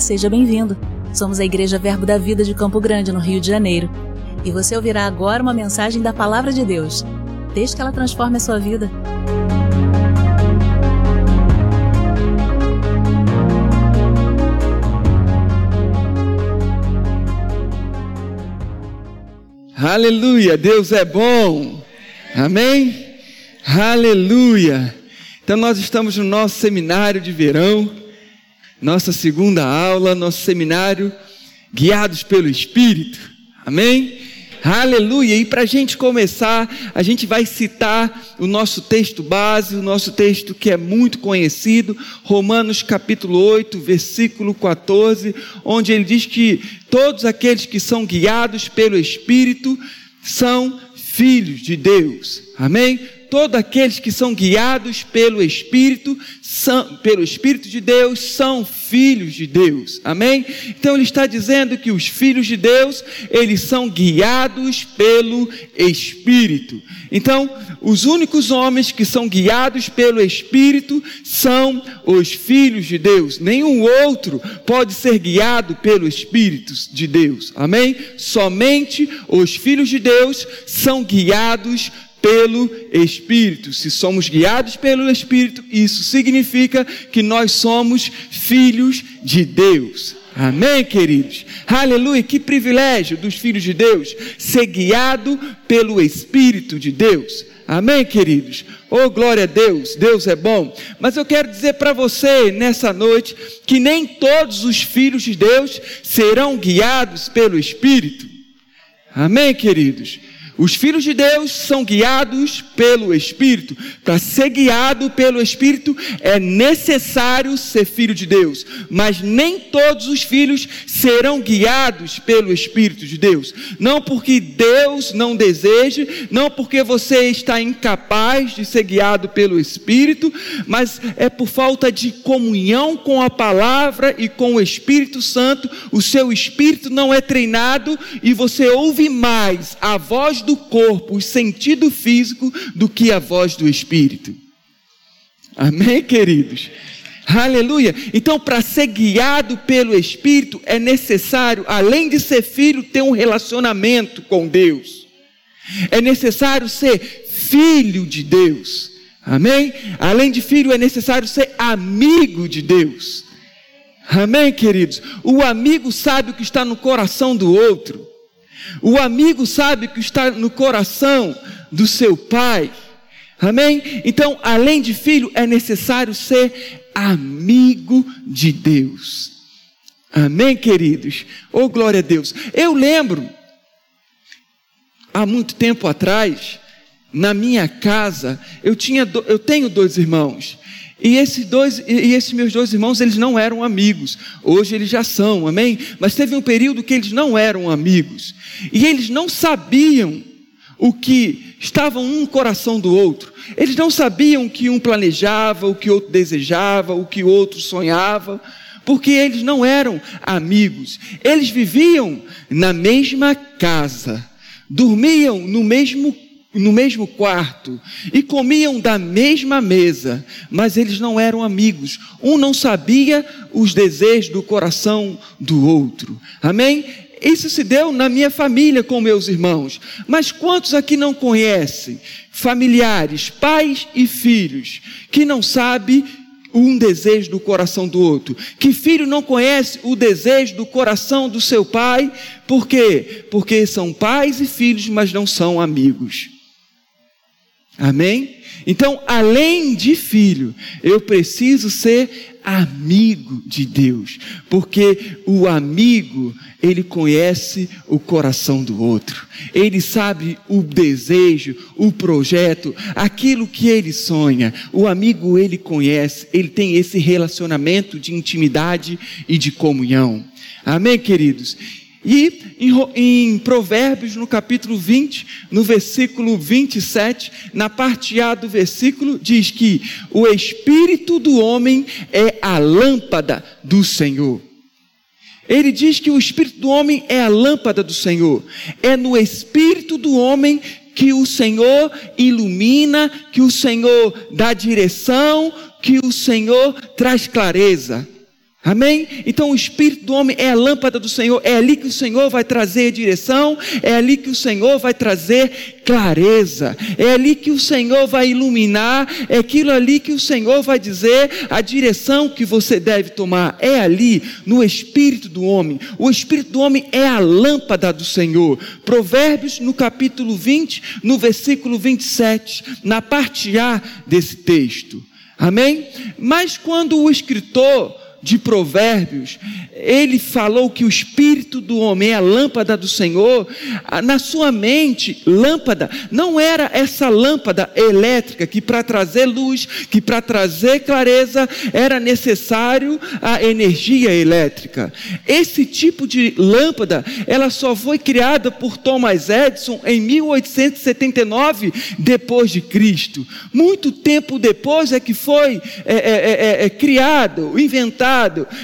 Seja bem-vindo. Somos a Igreja Verbo da Vida de Campo Grande, no Rio de Janeiro. E você ouvirá agora uma mensagem da Palavra de Deus. Desde que ela transforme a sua vida. Aleluia, Deus é bom. Amém? Aleluia. Então nós estamos no nosso seminário de verão, nossa segunda aula, nosso seminário guiados pelo Espírito. Amém? Aleluia! E para a gente começar, a gente vai citar o nosso texto base, o nosso texto que é muito conhecido, Romanos capítulo 8, versículo 14, onde ele diz que todos aqueles que são guiados pelo Espírito são filhos de Deus. Amém? todos aqueles que são guiados pelo Espírito, são, pelo Espírito de Deus, são filhos de Deus. Amém? Então ele está dizendo que os filhos de Deus, eles são guiados pelo Espírito. Então, os únicos homens que são guiados pelo Espírito são os filhos de Deus. Nenhum outro pode ser guiado pelo Espírito de Deus. Amém? Somente os filhos de Deus são guiados pelo Espírito. Se somos guiados pelo Espírito, isso significa que nós somos filhos de Deus. Amém, queridos? Aleluia, que privilégio dos filhos de Deus ser guiado pelo Espírito de Deus. Amém, queridos? Oh, glória a Deus, Deus é bom. Mas eu quero dizer para você nessa noite que nem todos os filhos de Deus serão guiados pelo Espírito. Amém, queridos? Os filhos de Deus são guiados pelo Espírito. Para ser guiado pelo Espírito é necessário ser filho de Deus. Mas nem todos os filhos serão guiados pelo Espírito de Deus. Não porque Deus não deseje, não porque você está incapaz de ser guiado pelo Espírito, mas é por falta de comunhão com a palavra e com o Espírito Santo. O seu espírito não é treinado e você ouve mais a voz do corpo, o sentido físico, do que a voz do Espírito. Amém, queridos? Aleluia. Então, para ser guiado pelo Espírito, é necessário, além de ser filho, ter um relacionamento com Deus. É necessário ser filho de Deus. Amém? Além de filho, é necessário ser amigo de Deus. Amém, queridos? O amigo sabe o que está no coração do outro. O amigo sabe que está no coração do seu pai. Amém? Então, além de filho, é necessário ser amigo de Deus. Amém, queridos? Oh, glória a Deus. Eu lembro, há muito tempo atrás, na minha casa, eu, tinha, eu tenho dois irmãos. E esses, dois, e esses meus dois irmãos, eles não eram amigos. Hoje eles já são, amém? Mas teve um período que eles não eram amigos. E eles não sabiam o que estava um no coração do outro. Eles não sabiam o que um planejava, o que outro desejava, o que outro sonhava, porque eles não eram amigos. Eles viviam na mesma casa, dormiam no mesmo no mesmo quarto e comiam da mesma mesa, mas eles não eram amigos. Um não sabia os desejos do coração do outro. Amém? Isso se deu na minha família com meus irmãos. Mas quantos aqui não conhecem familiares, pais e filhos, que não sabem um desejo do coração do outro. Que filho não conhece o desejo do coração do seu pai? Por quê? Porque são pais e filhos, mas não são amigos. Amém? Então, além de filho, eu preciso ser amigo de Deus, porque o amigo, ele conhece o coração do outro, ele sabe o desejo, o projeto, aquilo que ele sonha. O amigo, ele conhece, ele tem esse relacionamento de intimidade e de comunhão. Amém, queridos? E em, em, Provérbios, no capítulo 20, no versículo 27, na parte A do versículo, diz que o espírito do homem é a lâmpada do Senhor. Ele diz que o espírito do homem é a lâmpada do Senhor. É no espírito do homem que o Senhor ilumina, que o Senhor dá direção, que o Senhor traz clareza. Amém? Então o espírito do homem é a lâmpada do Senhor, é ali que o Senhor vai trazer direção, é ali que o Senhor vai trazer clareza, é ali que o Senhor vai iluminar, é aquilo ali que o Senhor vai dizer a direção que você deve tomar, é ali no espírito do homem. O espírito do homem é a lâmpada do Senhor. Provérbios no capítulo 20, no versículo 27, na parte A desse texto. Amém? Mas quando o escritor de Provérbios, ele falou que o espírito do homem é a lâmpada do Senhor. Na sua mente, lâmpada não era essa lâmpada elétrica que para trazer luz, que para trazer clareza era necessário a energia elétrica. Esse tipo de lâmpada, ela só foi criada por Thomas Edison em 1879 depois de Cristo. Muito tempo depois é que foi é, é, é, é criado, inventado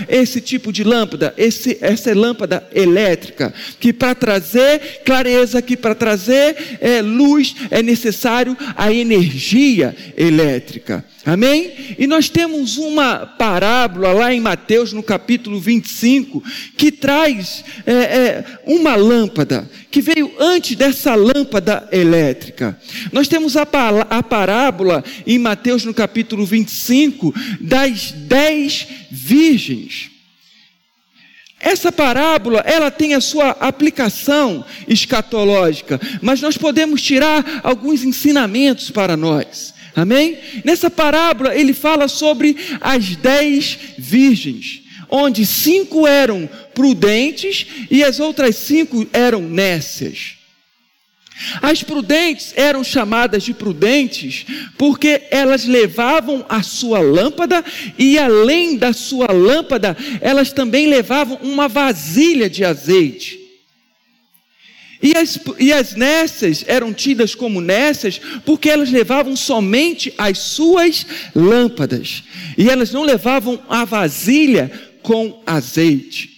esse tipo de lâmpada, esse, essa lâmpada elétrica, que para trazer clareza, que para trazer é, luz é necessário a energia elétrica. Amém? E nós temos uma parábola lá em Mateus, no capítulo 25, que traz é, é, uma lâmpada, que veio antes dessa lâmpada elétrica. Nós temos a, a parábola em Mateus, no capítulo 25, das dez virgens. Essa parábola, ela tem a sua aplicação escatológica, mas nós podemos tirar alguns ensinamentos para nós. Amém? Nessa parábola ele fala sobre as dez virgens, onde cinco eram prudentes e as outras cinco eram nécias. As prudentes eram chamadas de prudentes porque elas levavam a sua lâmpada e, além da sua lâmpada, elas também levavam uma vasilha de azeite. E as, e as eram tidas como nécias porque elas levavam somente as suas lâmpadas. E elas não levavam a vasilha com azeite.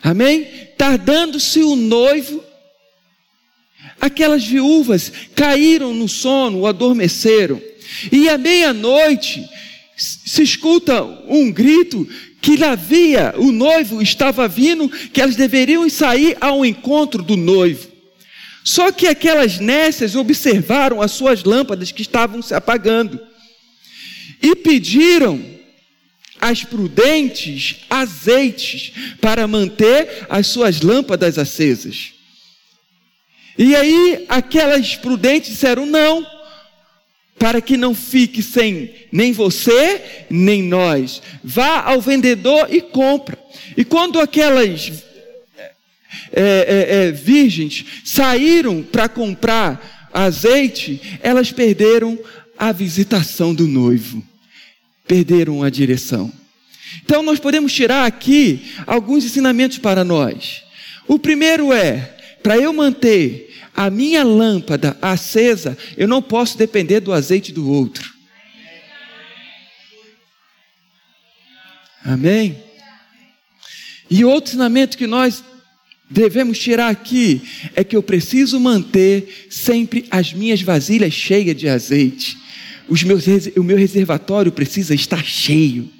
Amém? Tardando-se o noivo, aquelas viúvas caíram no sono, adormeceram. E à meia-noite se escuta um grito que havia, o noivo estava vindo, que elas deveriam sair ao encontro do noivo. Só que aquelas nécias observaram as suas lâmpadas que estavam se apagando e pediram às prudentes azeites para manter as suas lâmpadas acesas. E aí aquelas prudentes disseram: não, para que não fique sem nem você, nem nós. Vá ao vendedor e compra. E quando aquelas é, é, é, virgens saíram para comprar azeite, elas perderam a visitação do noivo, perderam a direção. Então nós podemos tirar aqui alguns ensinamentos para nós. O primeiro é, para eu manter a minha lâmpada acesa, eu não posso depender do azeite do outro. Amém? E outro ensinamento que nós devemos tirar aqui é que eu preciso manter sempre as minhas vasilhas cheias de azeite. Os meus, o meu reservatório precisa estar cheio.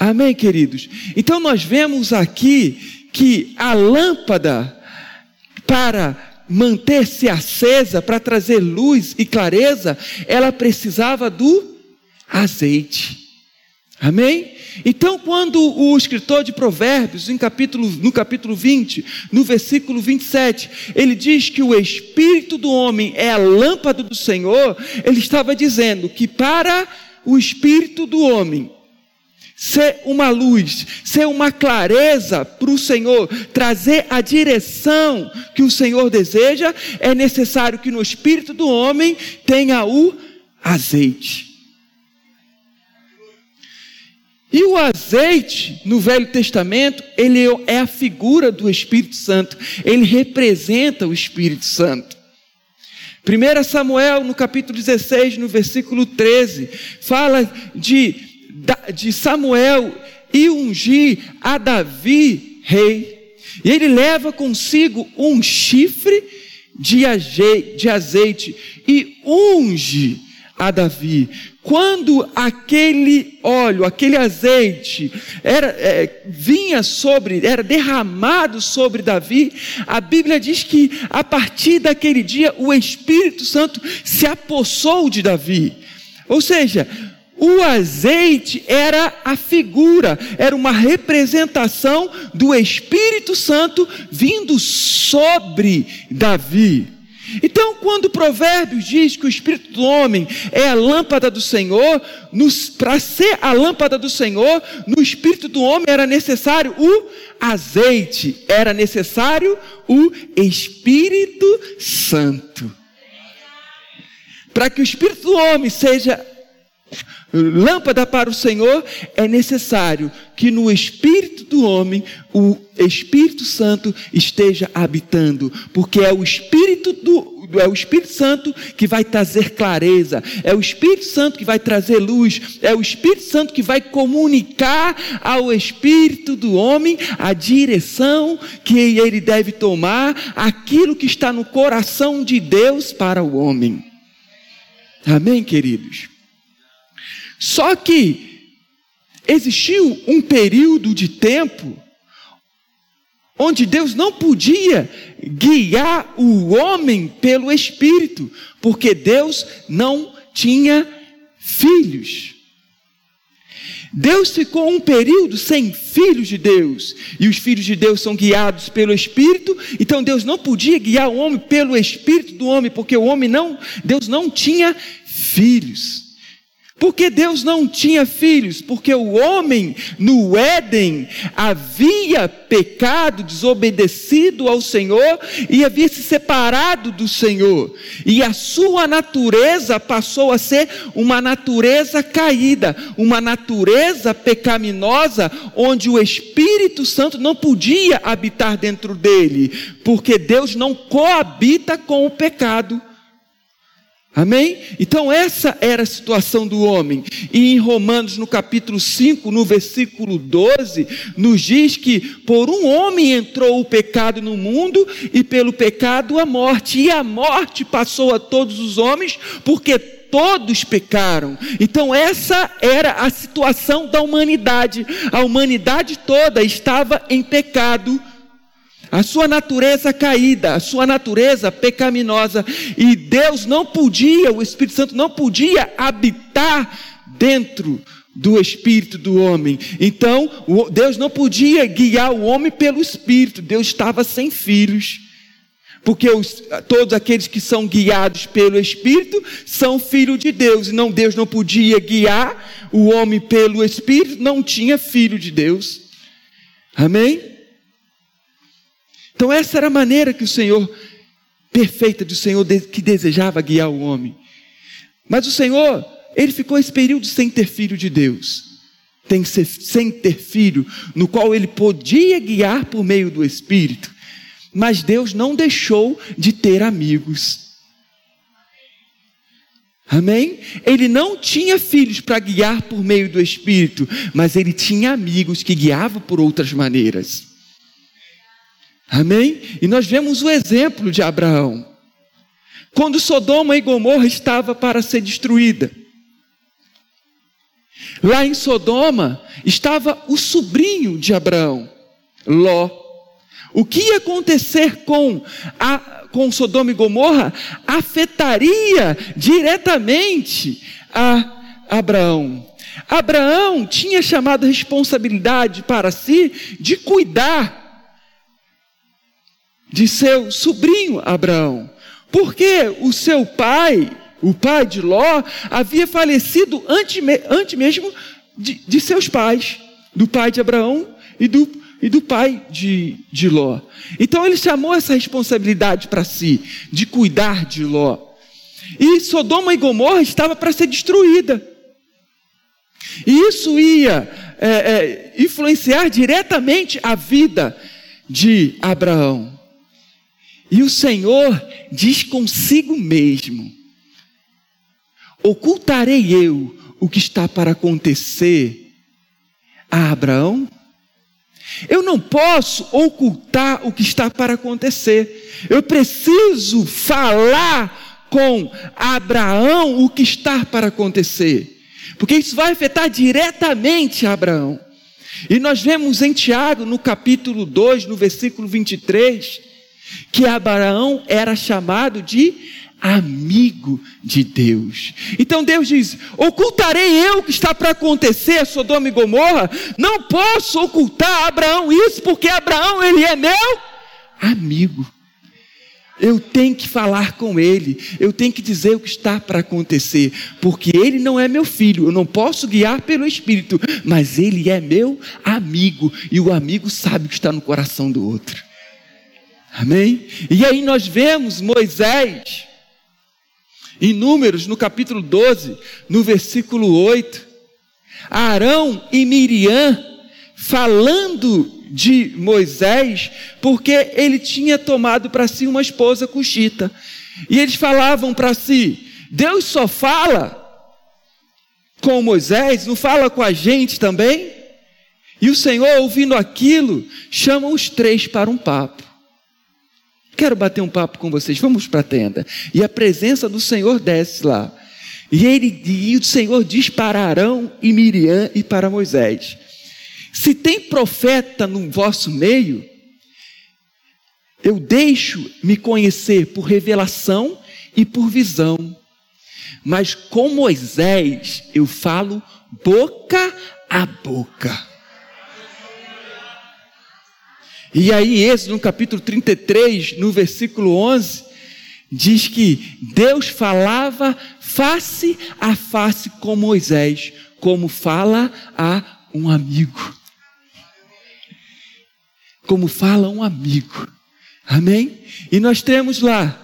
Amém, queridos? Então nós vemos aqui que a lâmpada para manter-se acesa, para trazer luz e clareza, ela precisava do azeite. Amém? Então, quando o escritor de Provérbios, em capítulo, no capítulo 20, no versículo 27, ele diz que o espírito do homem é a lâmpada do Senhor, ele estava dizendo que para o espírito do homem ser uma luz, ser uma clareza para o Senhor, trazer a direção que o Senhor deseja, é necessário que no espírito do homem tenha o azeite. E o azeite, no Velho Testamento, ele é a figura do Espírito Santo, ele representa o Espírito Santo. 1 Samuel, no capítulo 16, no versículo 13, fala de, de Samuel e ungir a Davi rei. E ele leva consigo um chifre de azeite e unge a Davi. Quando aquele óleo, aquele azeite era, é, vinha sobre, era derramado sobre Davi, a Bíblia diz que a partir daquele dia o Espírito Santo se apossou de Davi. Ou seja, o azeite era a figura, era uma representação do Espírito Santo vindo sobre Davi. Então, quando Provérbios diz que o Espírito do homem é a lâmpada do Senhor, para ser a lâmpada do Senhor, no Espírito do homem era necessário o azeite, era necessário o Espírito Santo. Para que o Espírito do homem seja lâmpada para o Senhor, é necessário que no espírito do homem o Espírito Santo esteja habitando, porque é o Espírito do é o Espírito Santo que vai trazer clareza, é o Espírito Santo que vai trazer luz, é o Espírito Santo que vai comunicar ao espírito do homem a direção que ele deve tomar, aquilo que está no coração de Deus para o homem. Amém, queridos. Só que existiu um período de tempo onde Deus não podia guiar o homem pelo Espírito, porque Deus não tinha filhos. Deus ficou um período sem filhos de Deus, e os filhos de Deus são guiados pelo Espírito, então Deus não podia guiar o homem pelo Espírito do homem, porque o homem não, Deus não tinha filhos. Porque Deus não tinha filhos, porque o homem no Éden havia pecado, desobedecido ao Senhor e havia se separado do Senhor. E a sua natureza passou a ser uma natureza caída, uma natureza pecaminosa, onde o Espírito Santo não podia habitar dentro dele, porque Deus não coabita com o pecado. Amém? Então, essa era a situação do homem. E em Romanos, no capítulo 5, no versículo 12, nos diz que por um homem entrou o pecado no mundo, e pelo pecado a morte. E a morte passou a todos os homens, porque todos pecaram. Então, essa era a situação da humanidade. A humanidade toda estava em pecado a sua natureza caída, a sua natureza pecaminosa, e Deus não podia, o Espírito Santo não podia habitar dentro do espírito do homem. Então, Deus não podia guiar o homem pelo espírito, Deus estava sem filhos. Porque os, todos aqueles que são guiados pelo Espírito são filhos de Deus, e não Deus não podia guiar o homem pelo Espírito, não tinha filho de Deus. Amém? Então, essa era a maneira que o Senhor, perfeita do Senhor, que desejava guiar o homem. Mas o Senhor, ele ficou esse período sem ter filho de Deus, tem sem ter filho, no qual ele podia guiar por meio do Espírito. Mas Deus não deixou de ter amigos. Amém? Ele não tinha filhos para guiar por meio do Espírito, mas ele tinha amigos que guiavam por outras maneiras. Amém? E nós vemos o exemplo de Abraão. Quando Sodoma e Gomorra estava para ser destruída. Lá em Sodoma estava o sobrinho de Abraão, Ló. O que ia acontecer com, a, com Sodoma e Gomorra afetaria diretamente a Abraão. Abraão tinha chamado a responsabilidade para si de cuidar de seu sobrinho Abraão. Porque o seu pai, o pai de Ló, havia falecido antes, antes mesmo de, de seus pais, do pai de Abraão e do, e do pai de, de Ló. Então ele chamou essa responsabilidade para si, de cuidar de Ló. E Sodoma e Gomorra estava para ser destruída. E isso ia é, é, influenciar diretamente a vida de Abraão. E o Senhor diz consigo mesmo: Ocultarei eu o que está para acontecer a Abraão? Eu não posso ocultar o que está para acontecer. Eu preciso falar com Abraão o que está para acontecer. Porque isso vai afetar diretamente Abraão. E nós vemos em Tiago, no capítulo 2, no versículo 23, que Abraão era chamado de amigo de Deus. Então Deus diz: ocultarei eu o que está para acontecer Sodoma e Gomorra? Não posso ocultar a Abraão isso, porque Abraão ele é meu amigo. Eu tenho que falar com ele, eu tenho que dizer o que está para acontecer, porque ele não é meu filho, eu não posso guiar pelo Espírito, mas ele é meu amigo, e o amigo sabe o que está no coração do outro. Amém? E aí nós vemos Moisés, em Números, no capítulo 12, no versículo 8, Arão e Miriam falando de Moisés, porque ele tinha tomado para si uma esposa cuxita. E eles falavam para si: Deus só fala com Moisés, não fala com a gente também? E o Senhor, ouvindo aquilo, chama os três para um papo. Quero bater um papo com vocês, vamos para a tenda. E a presença do Senhor desce lá. E, ele, e o Senhor diz para Arão e Miriam e para Moisés: Se tem profeta no vosso meio, eu deixo me conhecer por revelação e por visão. Mas com Moisés eu falo boca a boca. E aí, esse no capítulo 33, no versículo 11, diz que Deus falava face a face com Moisés, como fala a um amigo. Como fala um amigo. Amém? E nós temos lá,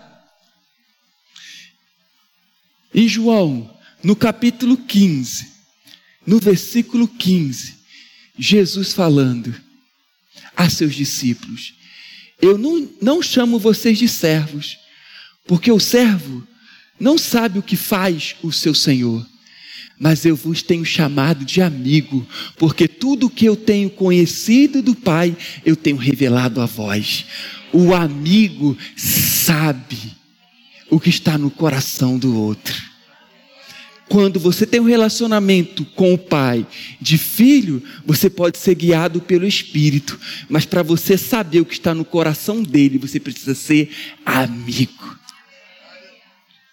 em João, no capítulo 15, no versículo 15, Jesus falando a seus discípulos: Eu não, não chamo vocês de servos, porque o servo não sabe o que faz o seu senhor. Mas eu vos tenho chamado de amigo, porque tudo o que eu tenho conhecido do Pai, eu tenho revelado a vós. O amigo sabe o que está no coração do outro. Quando você tem um relacionamento com o pai de filho, você pode ser guiado pelo Espírito, mas para você saber o que está no coração dele, você precisa ser amigo.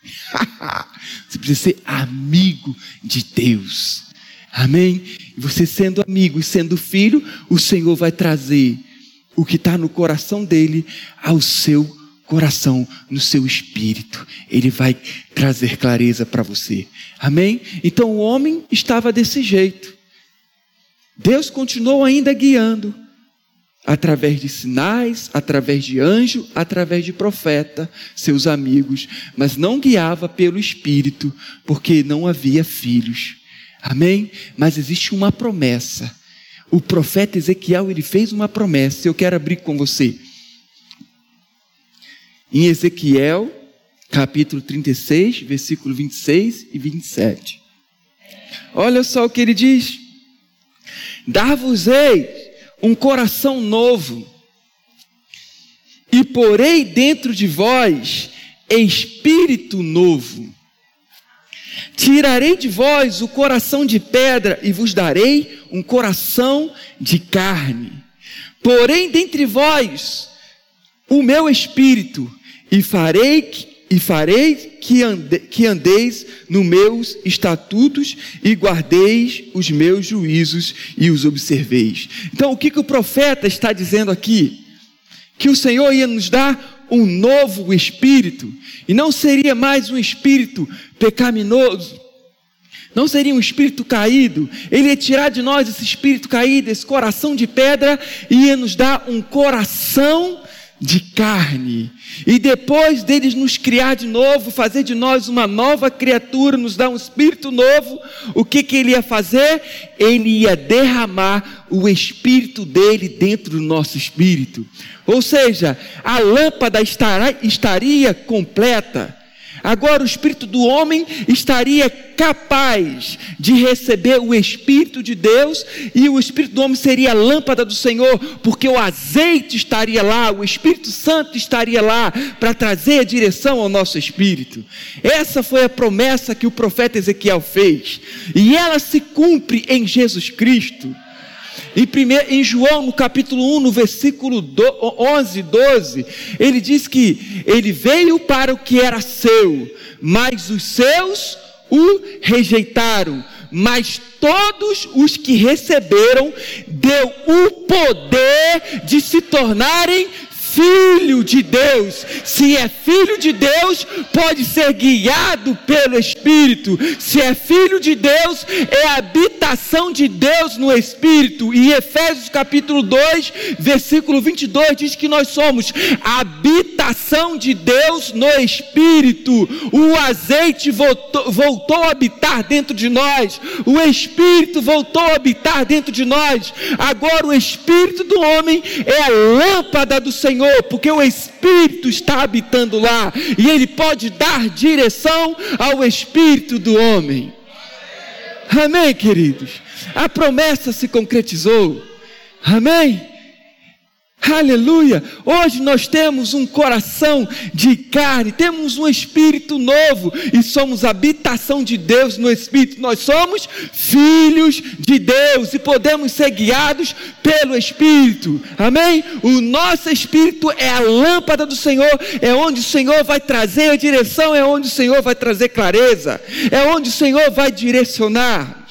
você precisa ser amigo de Deus. Amém? Você sendo amigo e sendo filho, o Senhor vai trazer o que está no coração dele ao seu coração, no seu espírito. Ele vai trazer clareza para você. Amém? Então o homem estava desse jeito. Deus continuou ainda guiando através de sinais, através de anjo, através de profeta, seus amigos, mas não guiava pelo espírito, porque não havia filhos. Amém? Mas existe uma promessa. O profeta Ezequiel, ele fez uma promessa, eu quero abrir com você em Ezequiel, capítulo 36, versículo 26 e 27. Olha só o que ele diz: Dar-vos-ei um coração novo, e porei dentro de vós espírito novo. Tirarei de vós o coração de pedra e vos darei um coração de carne. Porém, dentre vós o meu espírito e farei e farei que, ande, que andeis nos meus estatutos e guardeis os meus juízos e os observeis. Então, o que, que o profeta está dizendo aqui? Que o Senhor ia nos dar um novo espírito, e não seria mais um espírito pecaminoso, não seria um espírito caído, ele ia tirar de nós esse espírito caído, esse coração de pedra, e ia nos dar um coração de carne. E depois deles nos criar de novo, fazer de nós uma nova criatura, nos dar um espírito novo, o que, que ele ia fazer? Ele ia derramar o espírito dele dentro do nosso espírito. Ou seja, a lâmpada estará, estaria completa. Agora o espírito do homem estaria capaz de receber o espírito de Deus e o espírito do homem seria a lâmpada do Senhor, porque o azeite estaria lá, o Espírito Santo estaria lá para trazer a direção ao nosso espírito. Essa foi a promessa que o profeta Ezequiel fez, e ela se cumpre em Jesus Cristo. Em, primeiro, em João, no capítulo 1, no versículo 11, 12, ele diz que ele veio para o que era seu, mas os seus o rejeitaram. Mas todos os que receberam, deu o poder de se tornarem filho de Deus. Se é filho de Deus, pode ser guiado pelo Espírito. Se é filho de Deus, é a habitação de Deus no Espírito. E Efésios capítulo 2, versículo 22 diz que nós somos a habitação de Deus no Espírito. O azeite voltou, voltou a habitar dentro de nós. O Espírito voltou a habitar dentro de nós. Agora o Espírito do homem é a lâmpada do Senhor Senhor, porque o Espírito está habitando lá e ele pode dar direção ao espírito do homem. Amém, queridos? A promessa se concretizou. Amém? Aleluia! Hoje nós temos um coração de carne, temos um espírito novo e somos habitação de Deus no espírito. Nós somos filhos de Deus e podemos ser guiados pelo espírito. Amém? O nosso espírito é a lâmpada do Senhor, é onde o Senhor vai trazer a direção, é onde o Senhor vai trazer clareza, é onde o Senhor vai direcionar.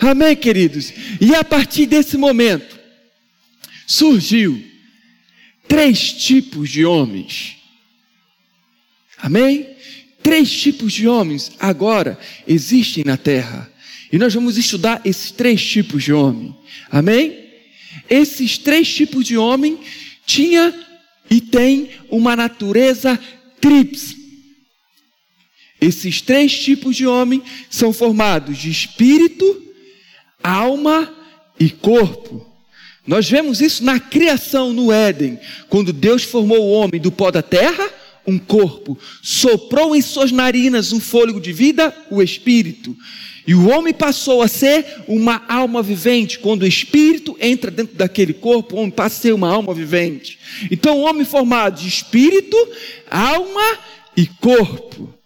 Amém, queridos? E a partir desse momento surgiu três tipos de homens. Amém? Três tipos de homens agora existem na terra. E nós vamos estudar esses três tipos de homem. Amém? Esses três tipos de homem tinha e tem uma natureza tríplice. Esses três tipos de homem são formados de espírito, alma e corpo. Nós vemos isso na criação no Éden, quando Deus formou o homem do pó da terra, um corpo, soprou em suas narinas um fôlego de vida, o espírito. E o homem passou a ser uma alma vivente. Quando o espírito entra dentro daquele corpo, o homem passa a ser uma alma vivente. Então, o homem formado de espírito, alma e corpo.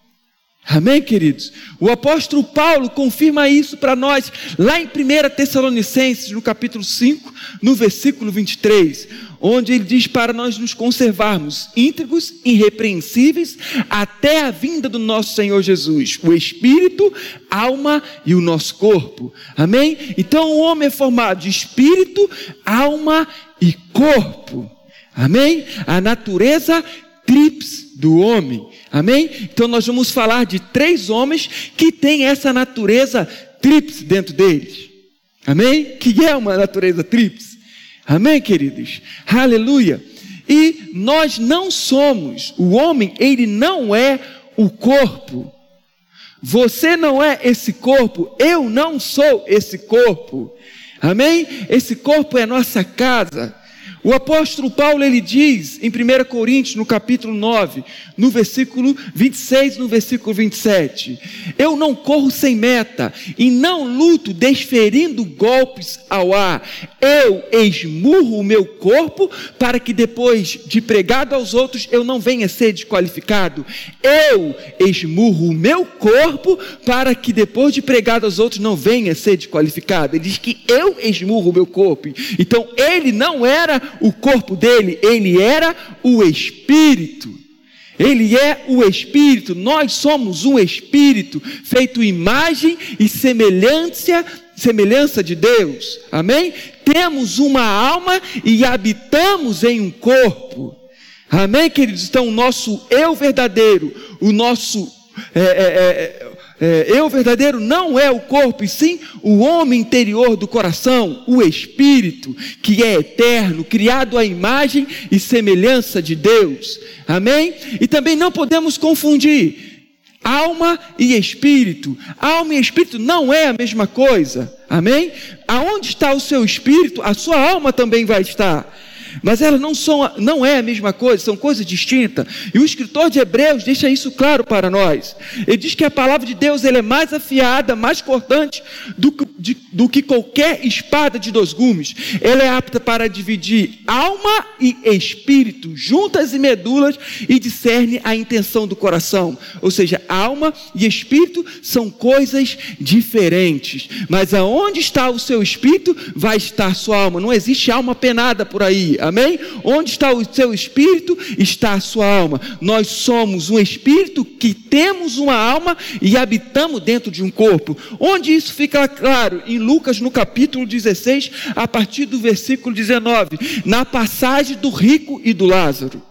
Amém, queridos? O apóstolo Paulo confirma isso para nós lá em 1 Tessalonicenses, no capítulo 5, no versículo 23, onde ele diz para nós nos conservarmos íntegros, irrepreensíveis, até a vinda do nosso Senhor Jesus, o espírito, alma e o nosso corpo. Amém? Então o homem é formado de espírito, alma e corpo. Amém? A natureza trips do homem. Amém? Então nós vamos falar de três homens que têm essa natureza tríplice dentro deles. Amém? Que é uma natureza tríplice. Amém, queridos? Aleluia. E nós não somos, o homem, ele não é o corpo. Você não é esse corpo, eu não sou esse corpo. Amém? Esse corpo é nossa casa. O apóstolo Paulo ele diz em 1 Coríntios, no capítulo 9, no versículo 26, no versículo 27, eu não corro sem meta e não luto desferindo golpes ao ar. Eu esmurro o meu corpo para que depois de pregado aos outros eu não venha ser desqualificado. Eu esmurro o meu corpo para que depois de pregado aos outros não venha ser desqualificado. Ele diz que eu esmurro o meu corpo. Então ele não era o corpo dele, ele era o espírito. Ele é o Espírito, nós somos um Espírito, feito imagem e semelhança, semelhança de Deus, amém? Temos uma alma e habitamos em um corpo, amém, queridos? Então, o nosso eu verdadeiro, o nosso é, é, é, é, eu verdadeiro não é o corpo, e sim o homem interior do coração, o espírito, que é eterno, criado à imagem e semelhança de Deus. Amém? E também não podemos confundir alma e espírito. Alma e espírito não é a mesma coisa. Amém? Aonde está o seu espírito, a sua alma também vai estar. Mas elas não são, não é a mesma coisa, são coisas distintas. E o escritor de Hebreus deixa isso claro para nós. Ele diz que a palavra de Deus ela é mais afiada, mais cortante do, de, do que qualquer espada de dois gumes. Ela é apta para dividir alma e espírito, juntas e medulas, e discerne a intenção do coração. Ou seja, alma e espírito são coisas diferentes. Mas aonde está o seu espírito, vai estar sua alma. Não existe alma penada por aí. Amém? Onde está o seu espírito, está a sua alma. Nós somos um espírito que temos uma alma e habitamos dentro de um corpo. Onde isso fica claro? Em Lucas, no capítulo 16, a partir do versículo 19, na passagem do rico e do Lázaro.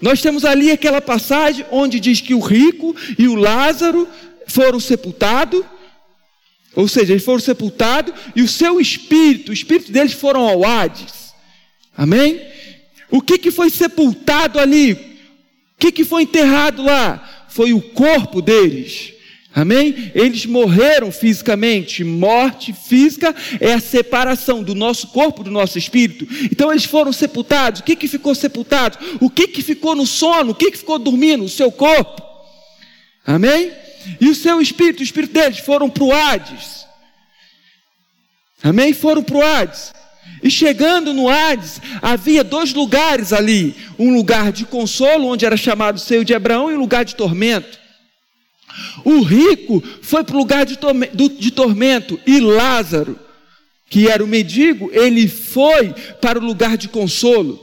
Nós temos ali aquela passagem onde diz que o rico e o Lázaro foram sepultados, ou seja, eles foram sepultados e o seu espírito, o espírito deles foram ao Hades. Amém? O que, que foi sepultado ali? O que, que foi enterrado lá? Foi o corpo deles. Amém? Eles morreram fisicamente. Morte física é a separação do nosso corpo do nosso espírito. Então eles foram sepultados. O que, que ficou sepultado? O que, que ficou no sono? O que, que ficou dormindo? O seu corpo. Amém? E o seu espírito, o espírito deles foram para o Hades. Amém? Foram para o Hades. E chegando no Hades, havia dois lugares ali: um lugar de consolo, onde era chamado Seio de Abraão, e um lugar de tormento. O rico foi para o lugar de, de tormento, e Lázaro, que era o mendigo, ele foi para o lugar de consolo.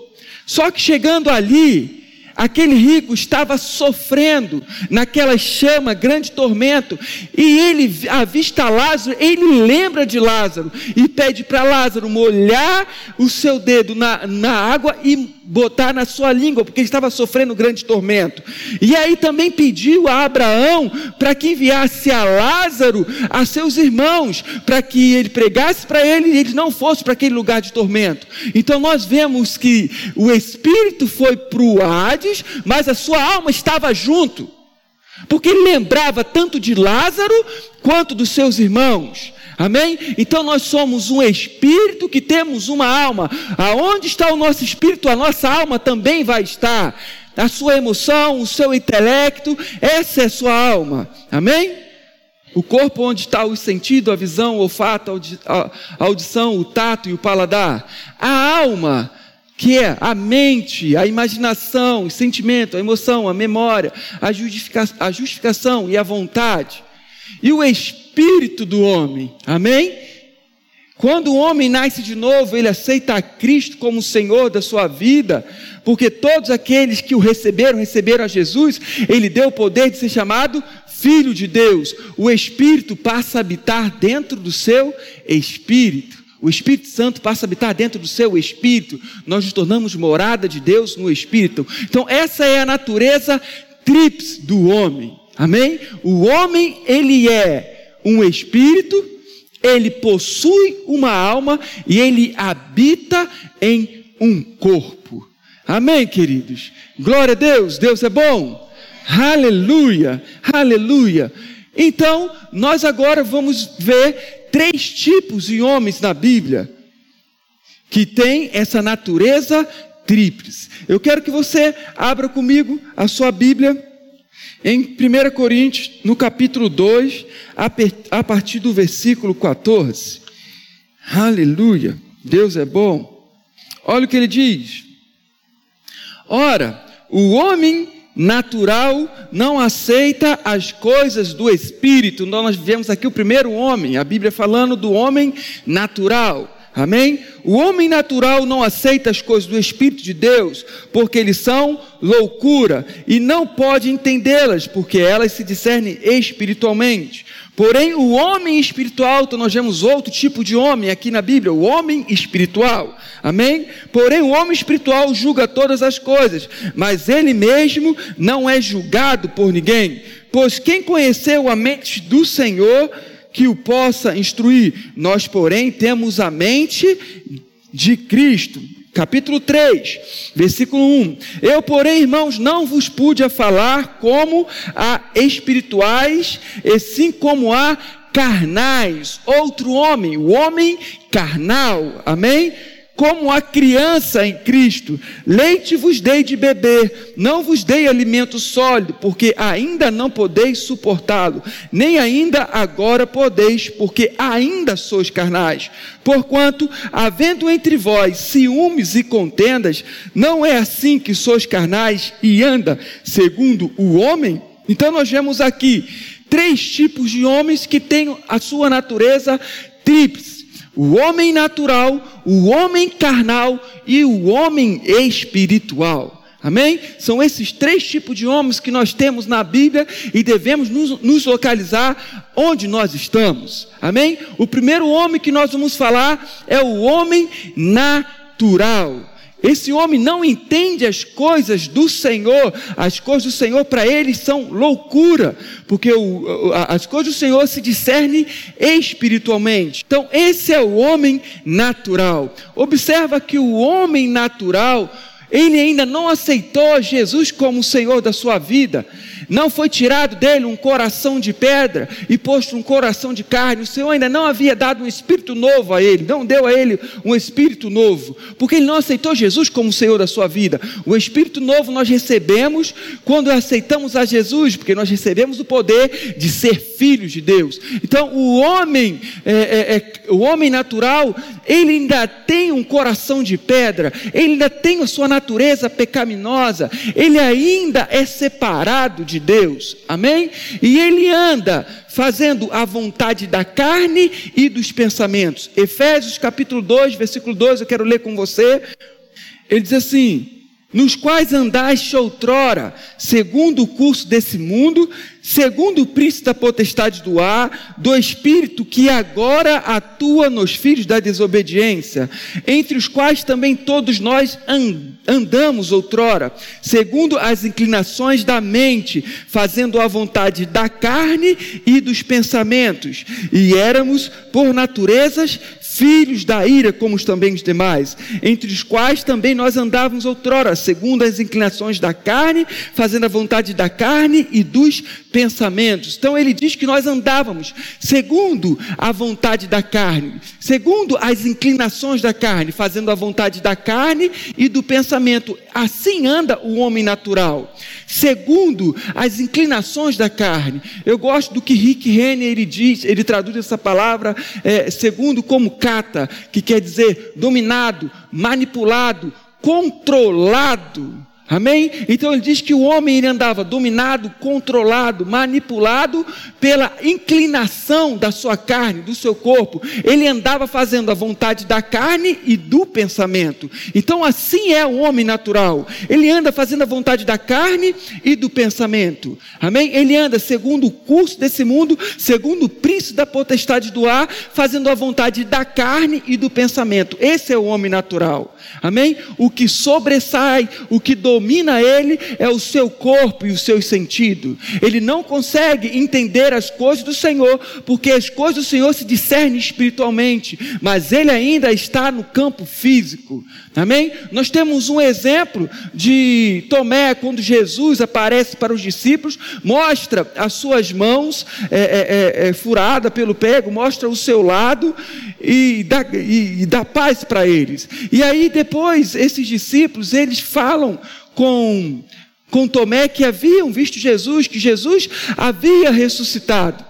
Só que chegando ali, Aquele rico estava sofrendo naquela chama, grande tormento, e ele avista Lázaro, ele lembra de Lázaro e pede para Lázaro molhar o seu dedo na, na água e botar na sua língua, porque ele estava sofrendo grande tormento. E aí também pediu a Abraão para que enviasse a Lázaro a seus irmãos, para que ele pregasse para ele e ele não fosse para aquele lugar de tormento. Então nós vemos que o espírito foi para o Hades, mas a sua alma estava junto. Porque ele lembrava tanto de Lázaro quanto dos seus irmãos. Amém? Então nós somos um espírito que temos uma alma. Aonde está o nosso espírito, a nossa alma também vai estar. A sua emoção, o seu intelecto, essa é a sua alma. Amém? O corpo onde está o sentido, a visão, o olfato, a audição, o tato e o paladar. A alma, que é a mente, a imaginação, o sentimento, a emoção, a memória, a, justifica a justificação e a vontade. E o espírito do homem. Amém? Quando o homem nasce de novo, ele aceita a Cristo como Senhor da sua vida, porque todos aqueles que o receberam, receberam a Jesus, ele deu o poder de ser chamado Filho de Deus. O Espírito passa a habitar dentro do seu espírito. O Espírito Santo passa a habitar dentro do seu espírito. Nós nos tornamos morada de Deus no espírito. Então, essa é a natureza trips do homem. Amém? O homem, ele é um espírito, ele possui uma alma e ele habita em um corpo. Amém, queridos? Glória a Deus, Deus é bom. Aleluia, aleluia. Então, nós agora vamos ver três tipos de homens na Bíblia que têm essa natureza tríplice. Eu quero que você abra comigo a sua Bíblia em 1 Coríntios, no capítulo 2, a partir do versículo 14. Aleluia, Deus é bom. Olha o que ele diz. Ora, o homem natural não aceita as coisas do espírito. Então, nós vemos aqui o primeiro homem, a Bíblia falando do homem natural. Amém? O homem natural não aceita as coisas do Espírito de Deus, porque eles são loucura, e não pode entendê-las, porque elas se discernem espiritualmente. Porém, o homem espiritual, então nós vemos outro tipo de homem aqui na Bíblia, o homem espiritual. Amém? Porém, o homem espiritual julga todas as coisas, mas ele mesmo não é julgado por ninguém. Pois quem conheceu a mente do Senhor que o possa instruir. Nós, porém, temos a mente de Cristo. Capítulo 3, versículo 1. Eu, porém, irmãos, não vos pude falar como a espirituais, e sim como a carnais. Outro homem, o homem carnal. Amém? Como a criança em Cristo. Leite vos dei de beber, não vos dei alimento sólido, porque ainda não podeis suportá-lo, nem ainda agora podeis, porque ainda sois carnais. Porquanto, havendo entre vós ciúmes e contendas, não é assim que sois carnais e anda segundo o homem? Então nós vemos aqui três tipos de homens que têm a sua natureza tríplice o homem natural, o homem carnal e o homem espiritual. Amém? São esses três tipos de homens que nós temos na Bíblia e devemos nos, nos, localizar onde nós estamos. Amém? O primeiro homem que nós vamos falar é o homem natural. Esse homem não entende as coisas do Senhor, as coisas do Senhor para ele são loucura, porque o, as coisas do Senhor se discernem espiritualmente. Então, esse é o homem natural. Observa que o homem natural, ele ainda não aceitou Jesus como o Senhor da sua vida. Não foi tirado dele um coração de pedra e posto um coração de carne. O Senhor ainda não havia dado um espírito novo a ele, não deu a ele um espírito novo, porque ele não aceitou Jesus como Senhor da sua vida. O espírito novo nós recebemos quando aceitamos a Jesus, porque nós recebemos o poder de ser filhos de Deus. Então, o homem, é, é, é, o homem natural, ele ainda tem um coração de pedra, ele ainda tem a sua natureza pecaminosa, ele ainda é separado de Deus, amém? E ele anda fazendo a vontade da carne e dos pensamentos. Efésios capítulo 2, versículo 2, eu quero ler com você. Ele diz assim: nos quais andaste outrora, segundo o curso desse mundo, segundo o príncipe da potestade do ar, do espírito que agora atua nos filhos da desobediência, entre os quais também todos nós andamos outrora, segundo as inclinações da mente, fazendo a vontade da carne e dos pensamentos, e éramos, por naturezas, filhos da ira, como os também os demais, entre os quais também nós andávamos outrora, segundo as inclinações da carne, fazendo a vontade da carne e dos pensamentos. Então ele diz que nós andávamos segundo a vontade da carne, segundo as inclinações da carne, fazendo a vontade da carne e do pensamento. Assim anda o homem natural, segundo as inclinações da carne. Eu gosto do que Rick Renner ele diz, ele traduz essa palavra é, segundo como kata, que quer dizer dominado, manipulado, controlado. Amém? Então ele diz que o homem ele andava dominado, controlado, manipulado pela inclinação da sua carne, do seu corpo. Ele andava fazendo a vontade da carne e do pensamento. Então assim é o homem natural. Ele anda fazendo a vontade da carne e do pensamento. Amém? Ele anda segundo o curso desse mundo, segundo o príncipe da potestade do ar, fazendo a vontade da carne e do pensamento. Esse é o homem natural. Amém? O que sobressai, o que domina domina ele é o seu corpo e os seus sentidos. Ele não consegue entender as coisas do Senhor, porque as coisas do Senhor se discernem espiritualmente, mas ele ainda está no campo físico. Amém? Nós temos um exemplo de Tomé, quando Jesus aparece para os discípulos, mostra as suas mãos é, é, é, é furada pelo pego, mostra o seu lado e dá, e, e dá paz para eles. E aí depois esses discípulos eles falam com, com Tomé que haviam visto Jesus, que Jesus havia ressuscitado.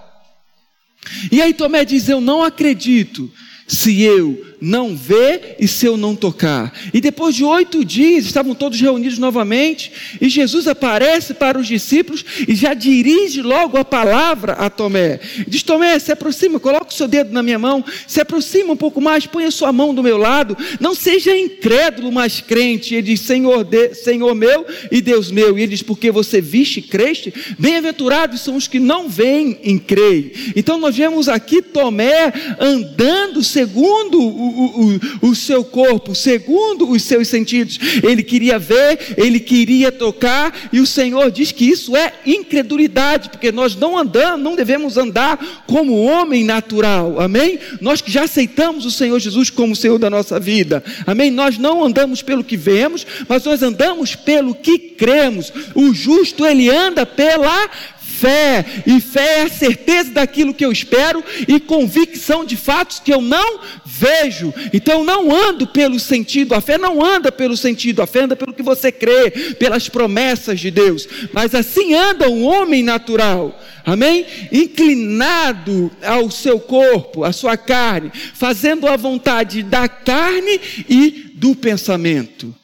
E aí Tomé diz: Eu não acredito se eu não ver e se eu não tocar. E depois de oito dias, estavam todos reunidos novamente, e Jesus aparece para os discípulos e já dirige logo a palavra a Tomé. Diz: Tomé, se aproxima, coloca o seu dedo na minha mão, se aproxima um pouco mais, põe a sua mão do meu lado, não seja incrédulo, mas crente. Ele diz: Senhor, de, Senhor meu e Deus meu. E ele diz: Porque você viste e creste, bem-aventurados são os que não veem e creem. Então nós vemos aqui Tomé andando segundo o o, o, o seu corpo, segundo os seus sentidos. Ele queria ver, ele queria tocar, e o Senhor diz que isso é incredulidade, porque nós não andamos, não devemos andar como homem natural, amém? Nós que já aceitamos o Senhor Jesus como Senhor da nossa vida, amém? Nós não andamos pelo que vemos, mas nós andamos pelo que cremos. O justo, ele anda pela fé, e fé é a certeza daquilo que eu espero e convicção de fatos que eu não vejo. Então não ando pelo sentido, a fé não anda pelo sentido, a fé anda pelo que você crê, pelas promessas de Deus. Mas assim anda um homem natural. Amém? Inclinado ao seu corpo, à sua carne, fazendo a vontade da carne e do pensamento.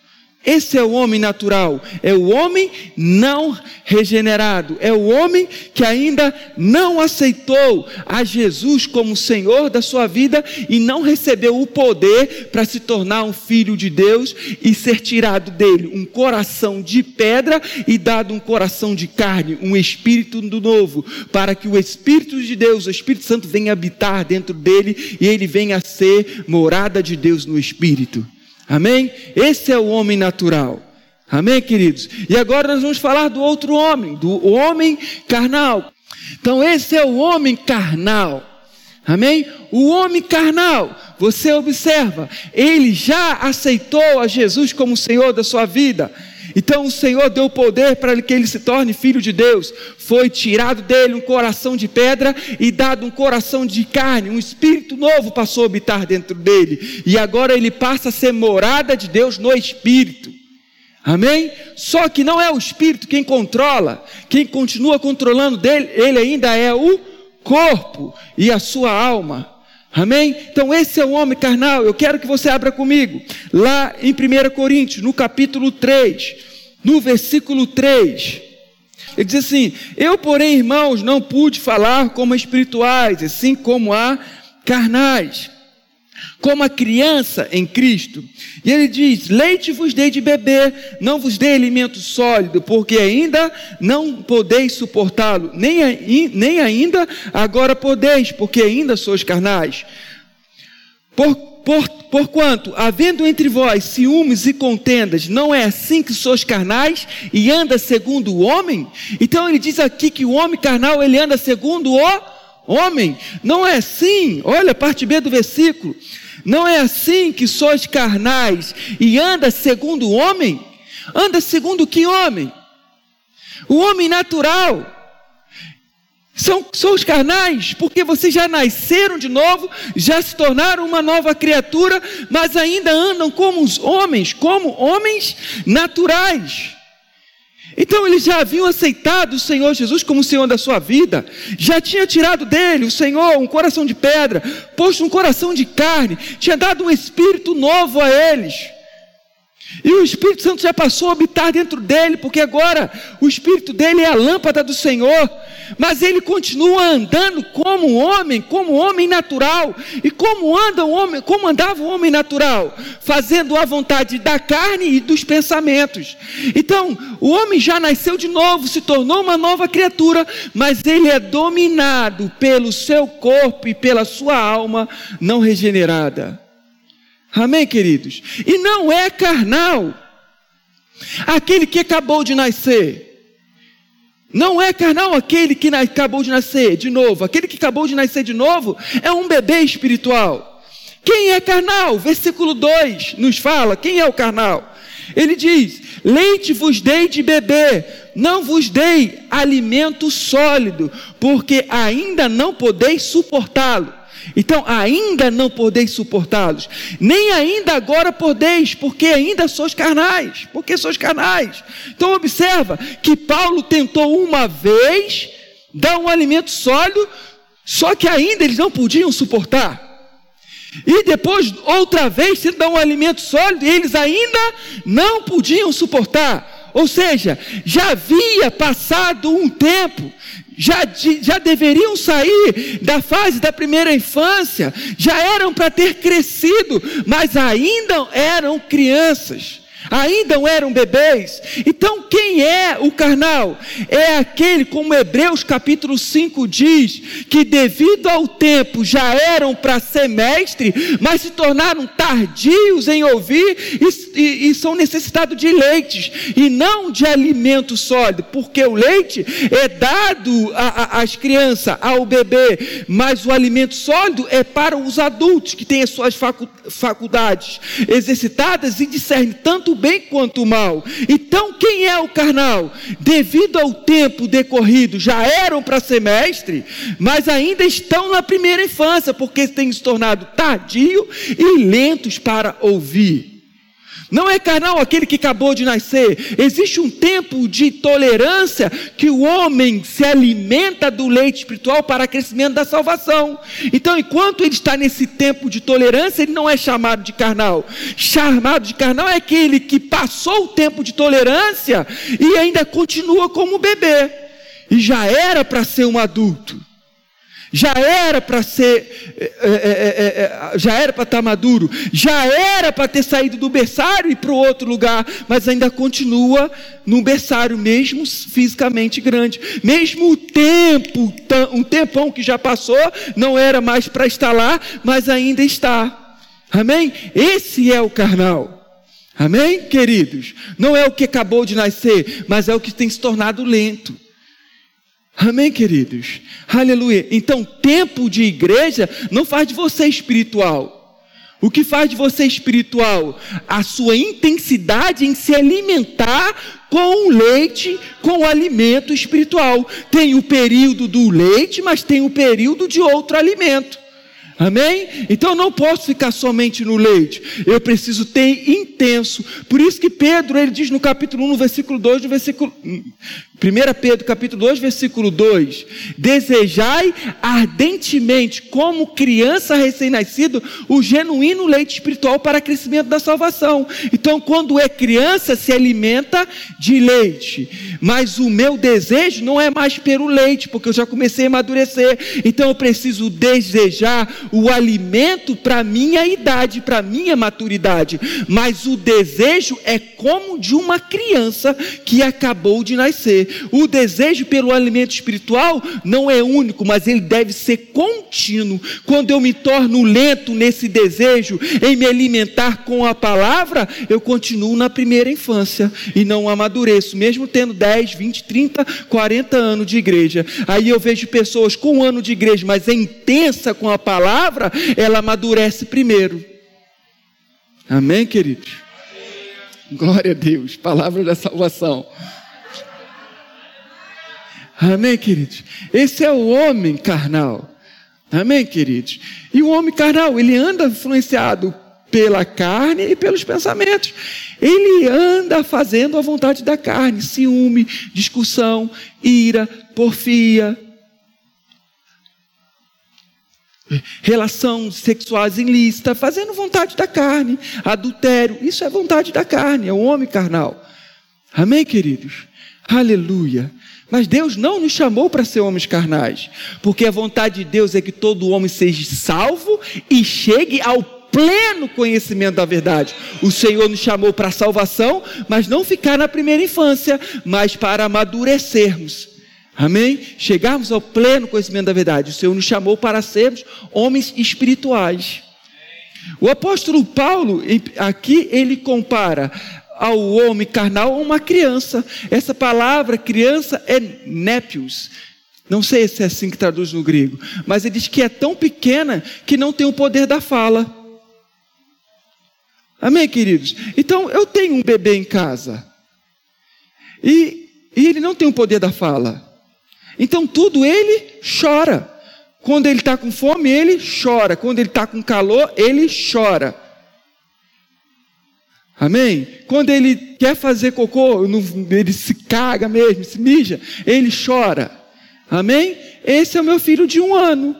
Esse é o homem natural, é o homem não regenerado, é o homem que ainda não aceitou a Jesus como Senhor da sua vida e não recebeu o poder para se tornar um filho de Deus e ser tirado dele um coração de pedra e dado um coração de carne, um espírito do novo, para que o Espírito de Deus, o Espírito Santo, venha habitar dentro dele e ele venha a ser morada de Deus no Espírito. Amém? Esse é o homem natural. Amém, queridos? E agora nós vamos falar do outro homem, do homem carnal. Então, esse é o homem carnal. Amém? O homem carnal, você observa, ele já aceitou a Jesus como Senhor da sua vida. Então o Senhor deu poder para que ele se torne filho de Deus. Foi tirado dele um coração de pedra e dado um coração de carne. Um espírito novo passou a habitar dentro dele. E agora ele passa a ser morada de Deus no espírito. Amém? Só que não é o espírito quem controla, quem continua controlando dele, ele ainda é o corpo e a sua alma. Amém? Então esse é o homem carnal. Eu quero que você abra comigo lá em 1 Coríntios, no capítulo 3, no versículo 3. Ele diz assim: Eu, porém, irmãos, não pude falar como espirituais, assim como a carnais, como a criança em Cristo. E ele diz: Leite vos dei de beber, não vos dei alimento sólido, porque ainda não podeis suportá-lo, nem, nem ainda agora podeis, porque ainda sois carnais. Por, por, porquanto, havendo entre vós ciúmes e contendas, não é assim que sois carnais e anda segundo o homem? Então ele diz aqui que o homem carnal ele anda segundo o homem. Não é assim. Olha a parte B do versículo. Não é assim que sois carnais e anda segundo o homem? Anda segundo que homem? O homem natural. São, são os carnais, porque vocês já nasceram de novo, já se tornaram uma nova criatura, mas ainda andam como os homens, como homens naturais. Então eles já haviam aceitado o Senhor Jesus como o Senhor da sua vida, já tinha tirado dele, o Senhor, um coração de pedra, posto um coração de carne, tinha dado um espírito novo a eles. E o Espírito Santo já passou a habitar dentro dele, porque agora o Espírito dele é a lâmpada do Senhor. Mas ele continua andando como homem, como homem natural. E como anda um homem, como andava o homem natural? Fazendo a vontade da carne e dos pensamentos. Então, o homem já nasceu de novo, se tornou uma nova criatura, mas ele é dominado pelo seu corpo e pela sua alma não regenerada. Amém, queridos? E não é carnal. Aquele que acabou de nascer. Não é carnal aquele que acabou de nascer de novo. Aquele que acabou de nascer de novo é um bebê espiritual. Quem é carnal? Versículo 2 nos fala: quem é o carnal? Ele diz: Leite vos dei de beber, não vos dei alimento sólido, porque ainda não podeis suportá-lo. Então, ainda não podeis suportá-los, nem ainda agora podeis, porque ainda sois carnais, porque sois carnais. Então, observa que Paulo tentou uma vez dar um alimento sólido, só que ainda eles não podiam suportar. E depois, outra vez, se dar um alimento sólido, eles ainda não podiam suportar. Ou seja, já havia passado um tempo, já, já deveriam sair da fase da primeira infância, já eram para ter crescido, mas ainda eram crianças ainda eram bebês. Então, quem é o carnal? É aquele, como Hebreus capítulo 5 diz, que devido ao tempo já eram para ser mestre, mas se tornaram tardios em ouvir e, e, e são necessitados de leites e não de alimento sólido, porque o leite é dado às crianças, ao bebê, mas o alimento sólido é para os adultos que têm as suas faculdades exercitadas e discernem tanto o bem quanto o mal. Então, quem é o carnal? Devido ao tempo decorrido, já eram para semestre, mas ainda estão na primeira infância, porque têm se tornado tardio e lentos para ouvir. Não é carnal aquele que acabou de nascer. Existe um tempo de tolerância que o homem se alimenta do leite espiritual para crescimento da salvação. Então, enquanto ele está nesse tempo de tolerância, ele não é chamado de carnal. Chamado de carnal é aquele que passou o tempo de tolerância e ainda continua como bebê. E já era para ser um adulto já era para ser, é, é, é, já era para estar maduro, já era para ter saído do berçário e para o outro lugar, mas ainda continua no berçário, mesmo fisicamente grande, mesmo o tempo, um tempão que já passou, não era mais para estar lá, mas ainda está. Amém? Esse é o carnal. Amém, queridos? Não é o que acabou de nascer, mas é o que tem se tornado lento. Amém, queridos? Aleluia. Então, tempo de igreja não faz de você espiritual. O que faz de você espiritual? A sua intensidade em se alimentar com o leite, com o alimento espiritual. Tem o período do leite, mas tem o período de outro alimento. Amém? Então eu não posso ficar somente no leite. Eu preciso ter intenso. Por isso que Pedro, ele diz no capítulo 1, no versículo 2, no versículo 1 Pedro, capítulo 2, versículo 2: Desejai ardentemente, como criança recém-nascido, o genuíno leite espiritual para crescimento da salvação. Então, quando é criança, se alimenta de leite. Mas o meu desejo não é mais pelo leite, porque eu já comecei a amadurecer. Então, eu preciso desejar o alimento para minha idade, para minha maturidade. Mas o desejo é como de uma criança que acabou de nascer. O desejo pelo alimento espiritual não é único, mas ele deve ser contínuo. Quando eu me torno lento nesse desejo em me alimentar com a palavra, eu continuo na primeira infância e não amadureço, mesmo tendo 10, 20, 30, 40 anos de igreja. Aí eu vejo pessoas com um ano de igreja, mas é intensa com a palavra, ela amadurece primeiro. Amém, queridos? Glória a Deus, palavra da salvação. Amém, queridos? Esse é o homem carnal. Amém, queridos? E o homem carnal, ele anda influenciado pela carne e pelos pensamentos. Ele anda fazendo a vontade da carne, ciúme, discussão, ira, porfia, relação sexuais ilícita, fazendo vontade da carne, adultério, isso é vontade da carne, é o homem carnal. Amém, queridos? Aleluia. Mas Deus não nos chamou para ser homens carnais, porque a vontade de Deus é que todo homem seja salvo e chegue ao pleno conhecimento da verdade. O Senhor nos chamou para a salvação, mas não ficar na primeira infância, mas para amadurecermos. Amém? Chegarmos ao pleno conhecimento da verdade. O Senhor nos chamou para sermos homens espirituais. O apóstolo Paulo, aqui, ele compara ao homem carnal uma criança. Essa palavra criança é népios. Não sei se é assim que traduz no grego, mas ele diz que é tão pequena que não tem o poder da fala. Amém, queridos? Então, eu tenho um bebê em casa. E, e ele não tem o poder da fala. Então, tudo ele chora. Quando ele está com fome, ele chora. Quando ele está com calor, ele chora. Amém? Quando ele quer fazer cocô, ele se caga mesmo, se mija, ele chora. Amém? Esse é o meu filho de um ano.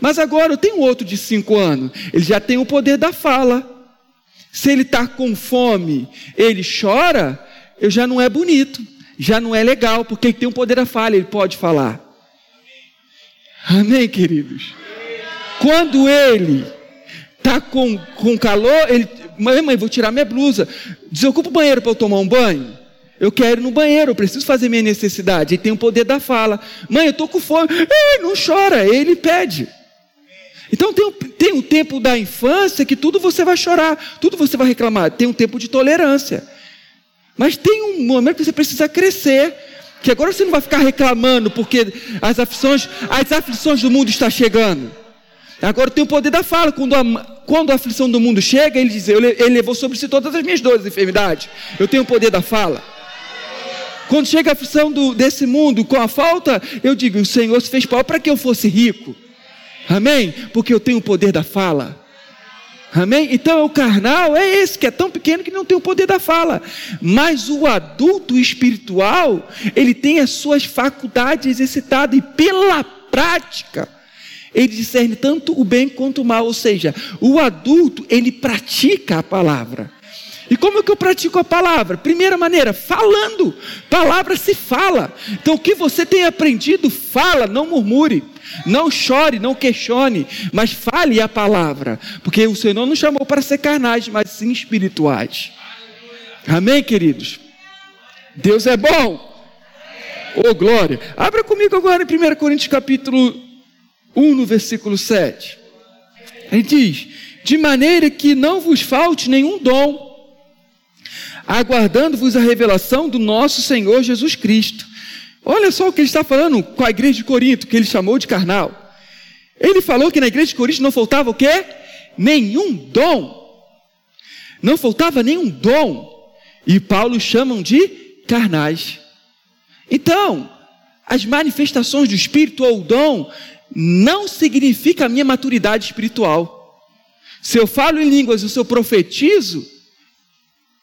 Mas agora eu tenho outro de cinco anos. Ele já tem o poder da fala. Se ele está com fome, ele chora, eu já não é bonito, já não é legal, porque ele tem o poder da fala, ele pode falar. Amém, queridos? Quando ele está com, com calor, ele Mãe, mãe, vou tirar minha blusa. Desocupa o banheiro para eu tomar um banho. Eu quero ir no banheiro, eu preciso fazer minha necessidade. Ele tem o poder da fala. Mãe, eu estou com fome. Ei, não chora, ele pede. Então tem, tem um tempo da infância que tudo você vai chorar, tudo você vai reclamar. Tem um tempo de tolerância. Mas tem um momento que você precisa crescer. Que agora você não vai ficar reclamando porque as aflições, as aflições do mundo estão chegando. Agora tem o poder da fala. Quando a, quando a aflição do mundo chega, ele diz: Ele levou sobre si todas as minhas dores e enfermidades. Eu tenho o poder da fala. Quando chega a aflição do, desse mundo com a falta, eu digo: O Senhor se fez pobre para que eu fosse rico. Amém? Porque eu tenho o poder da fala. Amém? Então o carnal é esse que é tão pequeno que não tem o poder da fala. Mas o adulto espiritual, ele tem as suas faculdades exercitadas e pela prática ele discerne tanto o bem quanto o mal, ou seja, o adulto, ele pratica a palavra. E como é que eu pratico a palavra? Primeira maneira, falando. Palavra se fala. Então o que você tem aprendido, fala, não murmure. Não chore, não questione, mas fale a palavra. Porque o Senhor não chamou para ser carnais, mas sim espirituais. Amém, queridos? Deus é bom. Oh, glória. Abra comigo agora em 1 Coríntios capítulo 1, no versículo 7. Ele diz: De maneira que não vos falte nenhum dom, aguardando-vos a revelação do nosso Senhor Jesus Cristo. Olha só o que ele está falando com a igreja de Corinto, que ele chamou de carnal. Ele falou que na igreja de Corinto não faltava o quê? Nenhum dom. Não faltava nenhum dom. E Paulo chamam de carnais. Então, as manifestações do Espírito ou dom não significa a minha maturidade espiritual. Se eu falo em línguas e se eu profetizo,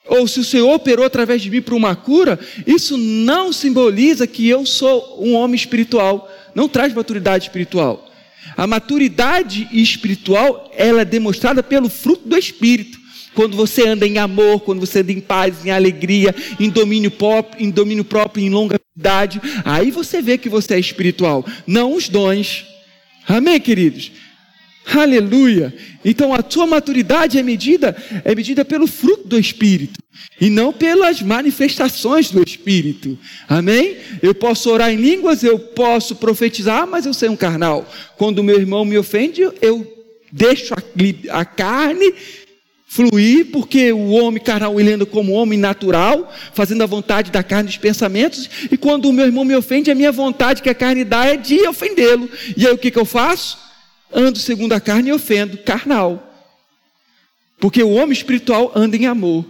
ou se o Senhor operou através de mim para uma cura, isso não simboliza que eu sou um homem espiritual, não traz maturidade espiritual. A maturidade espiritual, ela é demonstrada pelo fruto do Espírito. Quando você anda em amor, quando você anda em paz, em alegria, em domínio próprio, em domínio próprio, em longanimidade, aí você vê que você é espiritual, não os dons. Amém, queridos? Aleluia! Então a tua maturidade é medida é medida pelo fruto do espírito e não pelas manifestações do espírito. Amém? Eu posso orar em línguas, eu posso profetizar, mas eu sou um carnal. Quando meu irmão me ofende, eu deixo a, a carne fluir, porque o homem carnal ele anda como homem natural, fazendo a vontade da carne dos pensamentos, e quando o meu irmão me ofende, a minha vontade que a carne dá é de ofendê-lo. E aí o que, que eu faço? Ando segundo a carne e ofendo, carnal. Porque o homem espiritual anda em amor.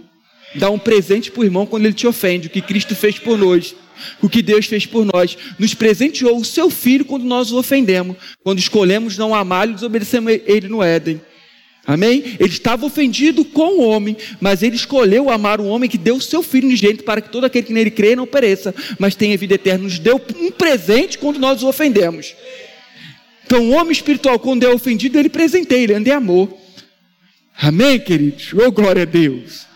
Dá um presente para o irmão quando ele te ofende, o que Cristo fez por nós, o que Deus fez por nós. Nos presenteou o seu filho quando nós o ofendemos, quando escolhemos não amá-lo e desobedecemos ele no Éden. Amém? Ele estava ofendido com o homem, mas ele escolheu amar o homem que deu o seu filho unigênito para que todo aquele que nele crê não pereça, mas tenha vida eterna. Nos deu um presente quando nós o ofendemos. Então, o homem espiritual, quando é ofendido, ele presenteia, ele anda em amor. Amém, queridos? Oh, glória a Deus.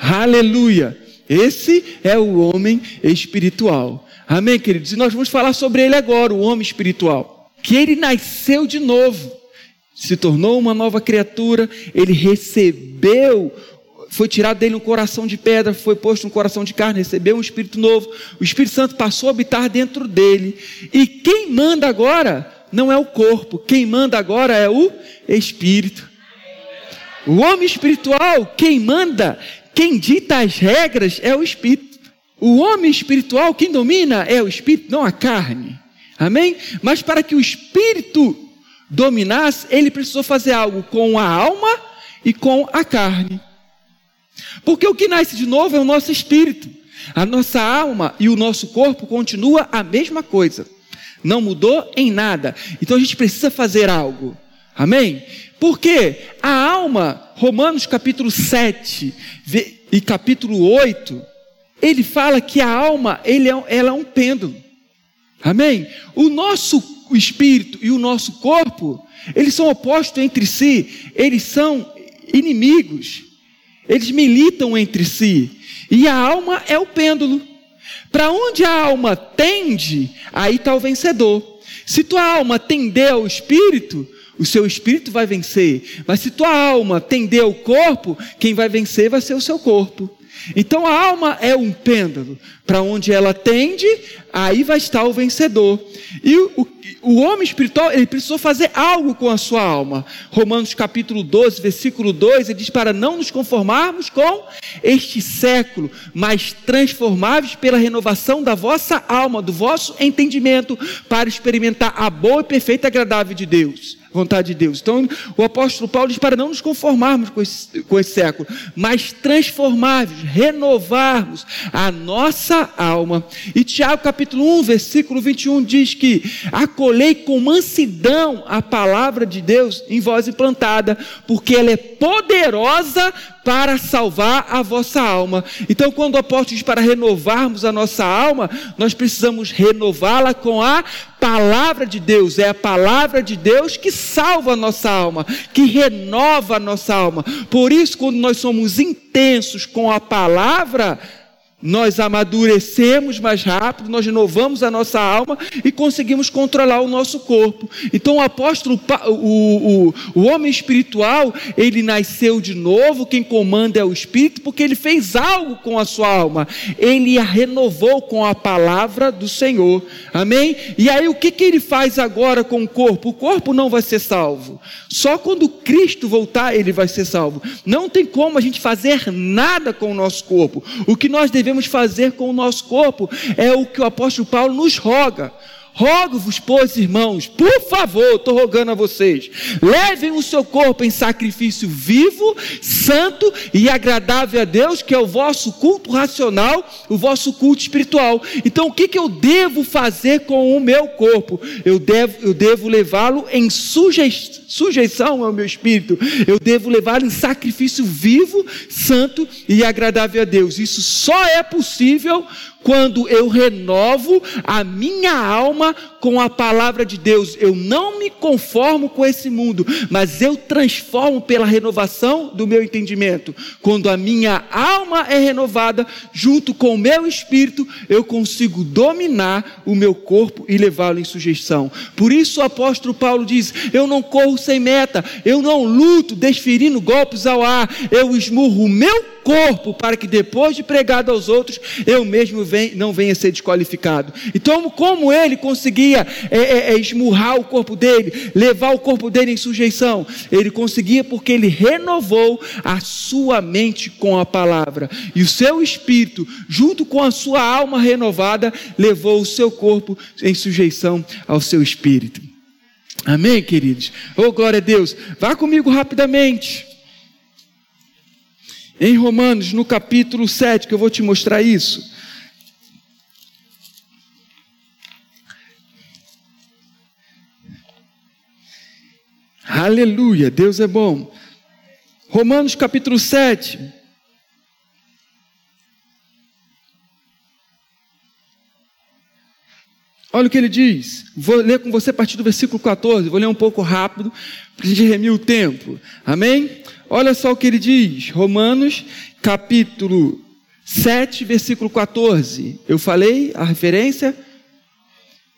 Aleluia. Esse é o homem espiritual. Amém, queridos? E nós vamos falar sobre ele agora, o homem espiritual. Que ele nasceu de novo se tornou uma nova criatura, ele recebeu, foi tirado dele um coração de pedra, foi posto um coração de carne, recebeu um espírito novo, o Espírito Santo passou a habitar dentro dele. E quem manda agora não é o corpo, quem manda agora é o espírito. O homem espiritual, quem manda, quem dita as regras é o espírito. O homem espiritual, quem domina é o espírito, não a carne. Amém? Mas para que o espírito dominasse, ele precisou fazer algo com a alma e com a carne. Porque o que nasce de novo é o nosso espírito. A nossa alma e o nosso corpo continua a mesma coisa. Não mudou em nada. Então a gente precisa fazer algo. Amém? Porque a alma, Romanos capítulo 7 e capítulo 8, ele fala que a alma ele é, ela é um pêndulo. Amém? O nosso o espírito e o nosso corpo, eles são opostos entre si, eles são inimigos, eles militam entre si, e a alma é o pêndulo. Para onde a alma tende, aí está o vencedor. Se tua alma tender ao espírito, o seu espírito vai vencer. Mas se tua alma tender ao corpo, quem vai vencer vai ser o seu corpo. Então a alma é um pêndulo. Para onde ela tende, aí vai estar o vencedor. E o, o homem espiritual, ele precisou fazer algo com a sua alma. Romanos capítulo 12, versículo 2, ele diz para não nos conformarmos com este século, mas transformáveis pela renovação da vossa alma, do vosso entendimento, para experimentar a boa e perfeita agradável de Deus vontade de Deus. Então, o apóstolo Paulo diz para não nos conformarmos com esse, com esse século, mas transformarmos, renovarmos a nossa alma. E Tiago capítulo 1, versículo 21 diz que acolhei com mansidão a palavra de Deus em voz implantada, porque ela é poderosa para salvar a vossa alma. Então, quando o apóstolo diz para renovarmos a nossa alma, nós precisamos renová-la com a palavra de Deus. É a palavra de Deus que salva a nossa alma, que renova a nossa alma. Por isso, quando nós somos intensos com a palavra, nós amadurecemos mais rápido, nós renovamos a nossa alma e conseguimos controlar o nosso corpo. Então o apóstolo, o, o, o homem espiritual, ele nasceu de novo, quem comanda é o Espírito, porque ele fez algo com a sua alma. Ele a renovou com a palavra do Senhor. Amém? E aí o que, que ele faz agora com o corpo? O corpo não vai ser salvo. Só quando Cristo voltar, ele vai ser salvo. Não tem como a gente fazer nada com o nosso corpo. O que nós devemos devemos fazer com o nosso corpo é o que o apóstolo Paulo nos roga. Rogo-vos, pois, irmãos, por favor, estou rogando a vocês, levem o seu corpo em sacrifício vivo, santo e agradável a Deus, que é o vosso culto racional, o vosso culto espiritual. Então, o que, que eu devo fazer com o meu corpo? Eu devo, eu devo levá-lo em sujei, sujeição ao meu espírito, eu devo levá-lo em sacrifício vivo, santo e agradável a Deus. Isso só é possível quando eu renovo a minha alma com a palavra de Deus. Eu não me conformo com esse mundo, mas eu transformo pela renovação do meu entendimento. Quando a minha alma é renovada, junto com o meu espírito, eu consigo dominar o meu corpo e levá-lo em sujeição. Por isso o apóstolo Paulo diz: Eu não corro sem meta, eu não luto desferindo golpes ao ar, eu esmurro o meu corpo para que depois de pregado aos outros, eu mesmo não venha ser desqualificado. Então, como ele conseguia é, é, é, esmurrar o corpo dele, levar o corpo dele em sujeição? Ele conseguia porque ele renovou a sua mente com a palavra. E o seu espírito, junto com a sua alma renovada, levou o seu corpo em sujeição ao seu espírito. Amém, queridos? Oh, glória a Deus. Vá comigo rapidamente. Em Romanos, no capítulo 7, que eu vou te mostrar isso. Aleluia, Deus é bom. Romanos capítulo 7. Olha o que ele diz. Vou ler com você a partir do versículo 14. Vou ler um pouco rápido, para a gente remir o tempo. Amém? Olha só o que ele diz, Romanos, capítulo 7, versículo 14. Eu falei a referência?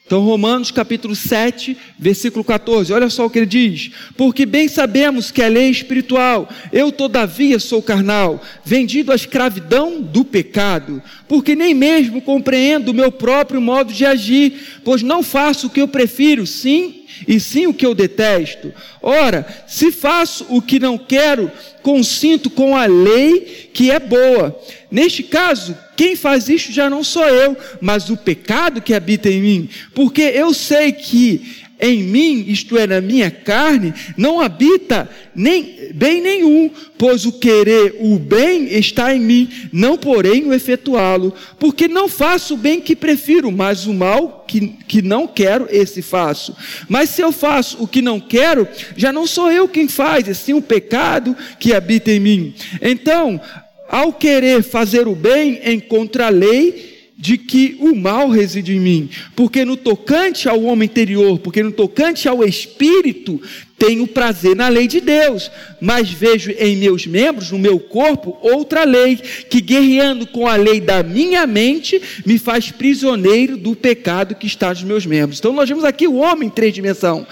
Então, Romanos capítulo 7, versículo 14, olha só o que ele diz: Porque bem sabemos que a lei é espiritual, eu todavia sou carnal, vendido à escravidão do pecado, porque nem mesmo compreendo o meu próprio modo de agir, pois não faço o que eu prefiro, sim e sim o que eu detesto. Ora, se faço o que não quero, consinto com a lei que é boa. Neste caso, quem faz isso já não sou eu, mas o pecado que habita em mim, porque eu sei que em mim, isto é, na minha carne, não habita nem bem nenhum, pois o querer o bem está em mim, não porém o efetuá-lo, porque não faço o bem que prefiro, mas o mal que, que não quero, esse faço. Mas se eu faço o que não quero, já não sou eu quem faz, e sim o pecado que habita em mim. Então, ao querer fazer o bem, encontra a lei, de que o mal reside em mim, porque no tocante ao homem interior, porque no tocante ao espírito, tenho prazer na lei de Deus, mas vejo em meus membros, no meu corpo, outra lei, que guerreando com a lei da minha mente, me faz prisioneiro do pecado que está nos meus membros. Então nós vemos aqui o homem em três dimensões: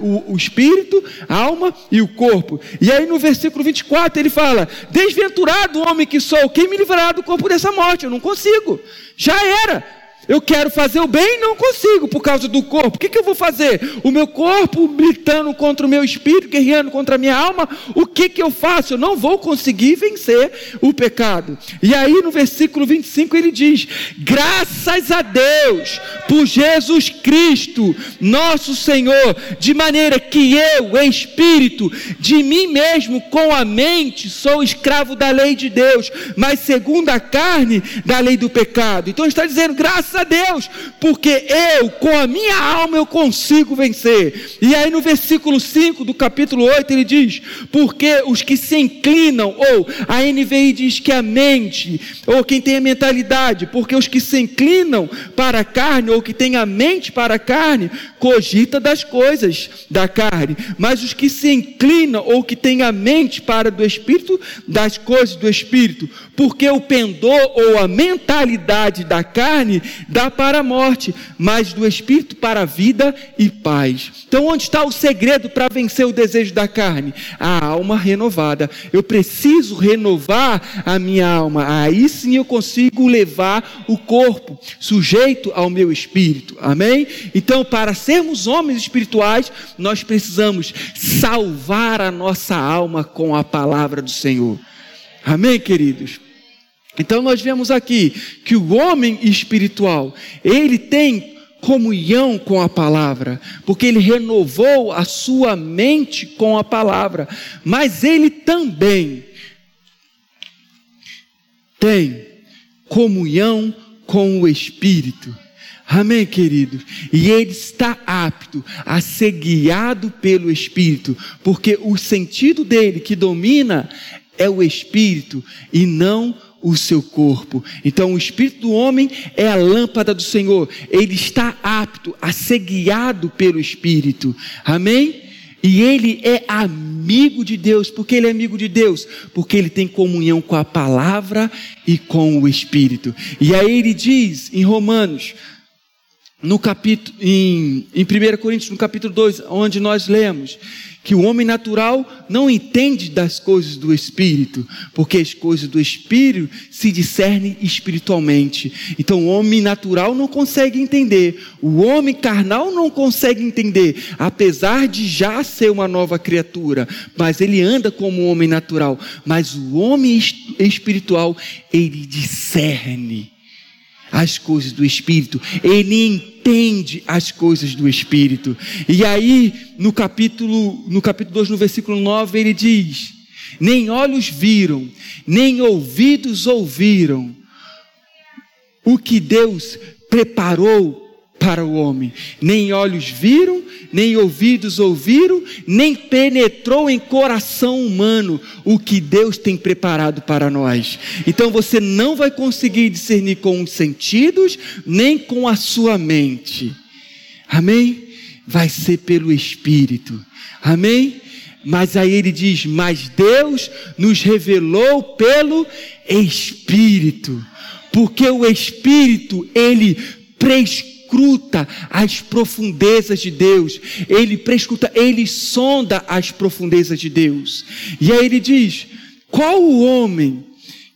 o, o espírito, a alma e o corpo. E aí no versículo 24 ele fala: Desventurado homem que sou, quem me livrará do corpo dessa morte? Eu não consigo. Já era. Eu quero fazer o bem e não consigo por causa do corpo. O que, que, eu vou fazer? O meu corpo gritando contra o meu espírito, guerreando contra a minha alma. O que, que eu faço? Eu não vou conseguir vencer o pecado. E aí no versículo 25 ele diz: Graças a Deus por Jesus Cristo, nosso Senhor, de maneira que eu, espírito, de mim mesmo, com a mente, sou escravo da lei de Deus, mas segundo a carne, da lei do pecado. Então está dizendo, graças graças a Deus, porque eu, com a minha alma, eu consigo vencer. E aí no versículo 5 do capítulo 8 ele diz: Porque os que se inclinam, ou a NVI diz que a mente, ou quem tem a mentalidade, porque os que se inclinam para a carne, ou que tem a mente para a carne, cogita das coisas da carne, mas os que se inclinam, ou que tem a mente para do espírito, das coisas do espírito, porque o pendor ou a mentalidade da carne dá para a morte, mas do espírito para a vida e paz. Então, onde está o segredo para vencer o desejo da carne? A alma renovada. Eu preciso renovar a minha alma. Aí sim eu consigo levar o corpo sujeito ao meu espírito. Amém? Então, para sermos homens espirituais, nós precisamos salvar a nossa alma com a palavra do Senhor. Amém, queridos? Então nós vemos aqui que o homem espiritual, ele tem comunhão com a palavra, porque ele renovou a sua mente com a palavra, mas ele também tem comunhão com o espírito. Amém, querido? E ele está apto a ser guiado pelo Espírito, porque o sentido dele que domina é o Espírito e não o seu corpo. Então, o espírito do homem é a lâmpada do Senhor. Ele está apto a ser guiado pelo espírito. Amém? E ele é amigo de Deus. Por que ele é amigo de Deus? Porque ele tem comunhão com a palavra e com o espírito. E aí ele diz em Romanos, no capítulo em, em 1 Coríntios, no capítulo 2, onde nós lemos que o homem natural não entende das coisas do espírito, porque as coisas do espírito se discernem espiritualmente. Então o homem natural não consegue entender, o homem carnal não consegue entender, apesar de já ser uma nova criatura, mas ele anda como um homem natural, mas o homem espiritual, ele discerne as coisas do Espírito, ele entende as coisas do Espírito. E aí, no capítulo, no capítulo 2, no versículo 9, ele diz: Nem olhos viram, nem ouvidos ouviram o que Deus preparou para o homem. Nem olhos viram, nem ouvidos ouviram, nem penetrou em coração humano o que Deus tem preparado para nós. Então você não vai conseguir discernir com os sentidos, nem com a sua mente. Amém? Vai ser pelo Espírito. Amém? Mas aí ele diz: Mas Deus nos revelou pelo Espírito, porque o Espírito, ele prescreve prescruta as profundezas de Deus, ele prescruta, ele sonda as profundezas de Deus. E aí ele diz: qual o homem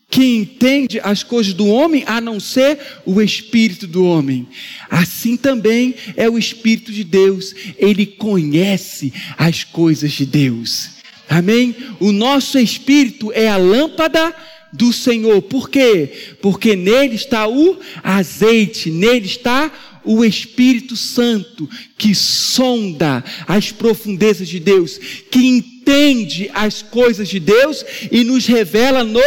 que entende as coisas do homem a não ser o espírito do homem? Assim também é o espírito de Deus, ele conhece as coisas de Deus. Amém? O nosso espírito é a lâmpada do Senhor. Por quê? Porque nele está o azeite, nele está o Espírito Santo que sonda as profundezas de Deus, que entende as coisas de Deus e nos revela no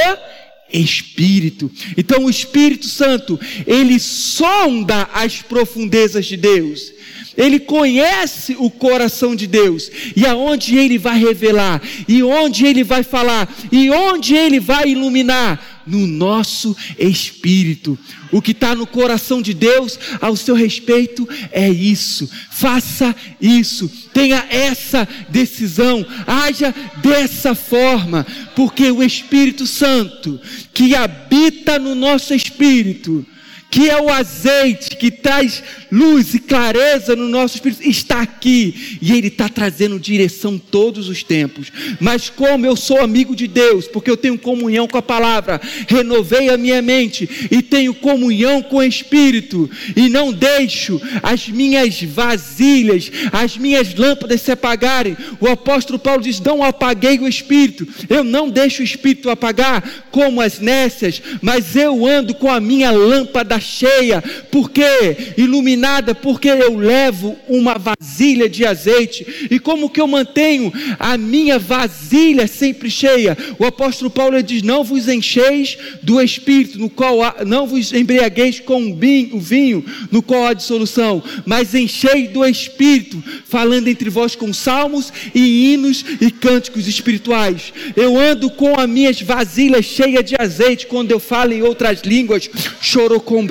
Espírito. Então o Espírito Santo, ele sonda as profundezas de Deus. Ele conhece o coração de Deus e aonde ele vai revelar, e onde ele vai falar, e onde ele vai iluminar no nosso espírito. O que está no coração de Deus ao seu respeito é isso. Faça isso. Tenha essa decisão. Haja dessa forma. Porque o Espírito Santo, que habita no nosso espírito, que é o azeite que traz luz e clareza no nosso espírito, está aqui e Ele está trazendo direção todos os tempos. Mas como eu sou amigo de Deus, porque eu tenho comunhão com a palavra, renovei a minha mente e tenho comunhão com o Espírito e não deixo as minhas vasilhas, as minhas lâmpadas se apagarem. O apóstolo Paulo diz: Não apaguei o Espírito, eu não deixo o Espírito apagar como as nécias, mas eu ando com a minha lâmpada cheia, porque iluminada, porque eu levo uma vasilha de azeite. E como que eu mantenho a minha vasilha sempre cheia? O apóstolo Paulo diz: Não vos encheis do espírito, no qual há, não vos embriagueis com o vinho, no qual há dissolução, mas enchei do espírito, falando entre vós com salmos e hinos e cânticos espirituais. Eu ando com as minhas vasilhas cheias de azeite quando eu falo em outras línguas. Chorou com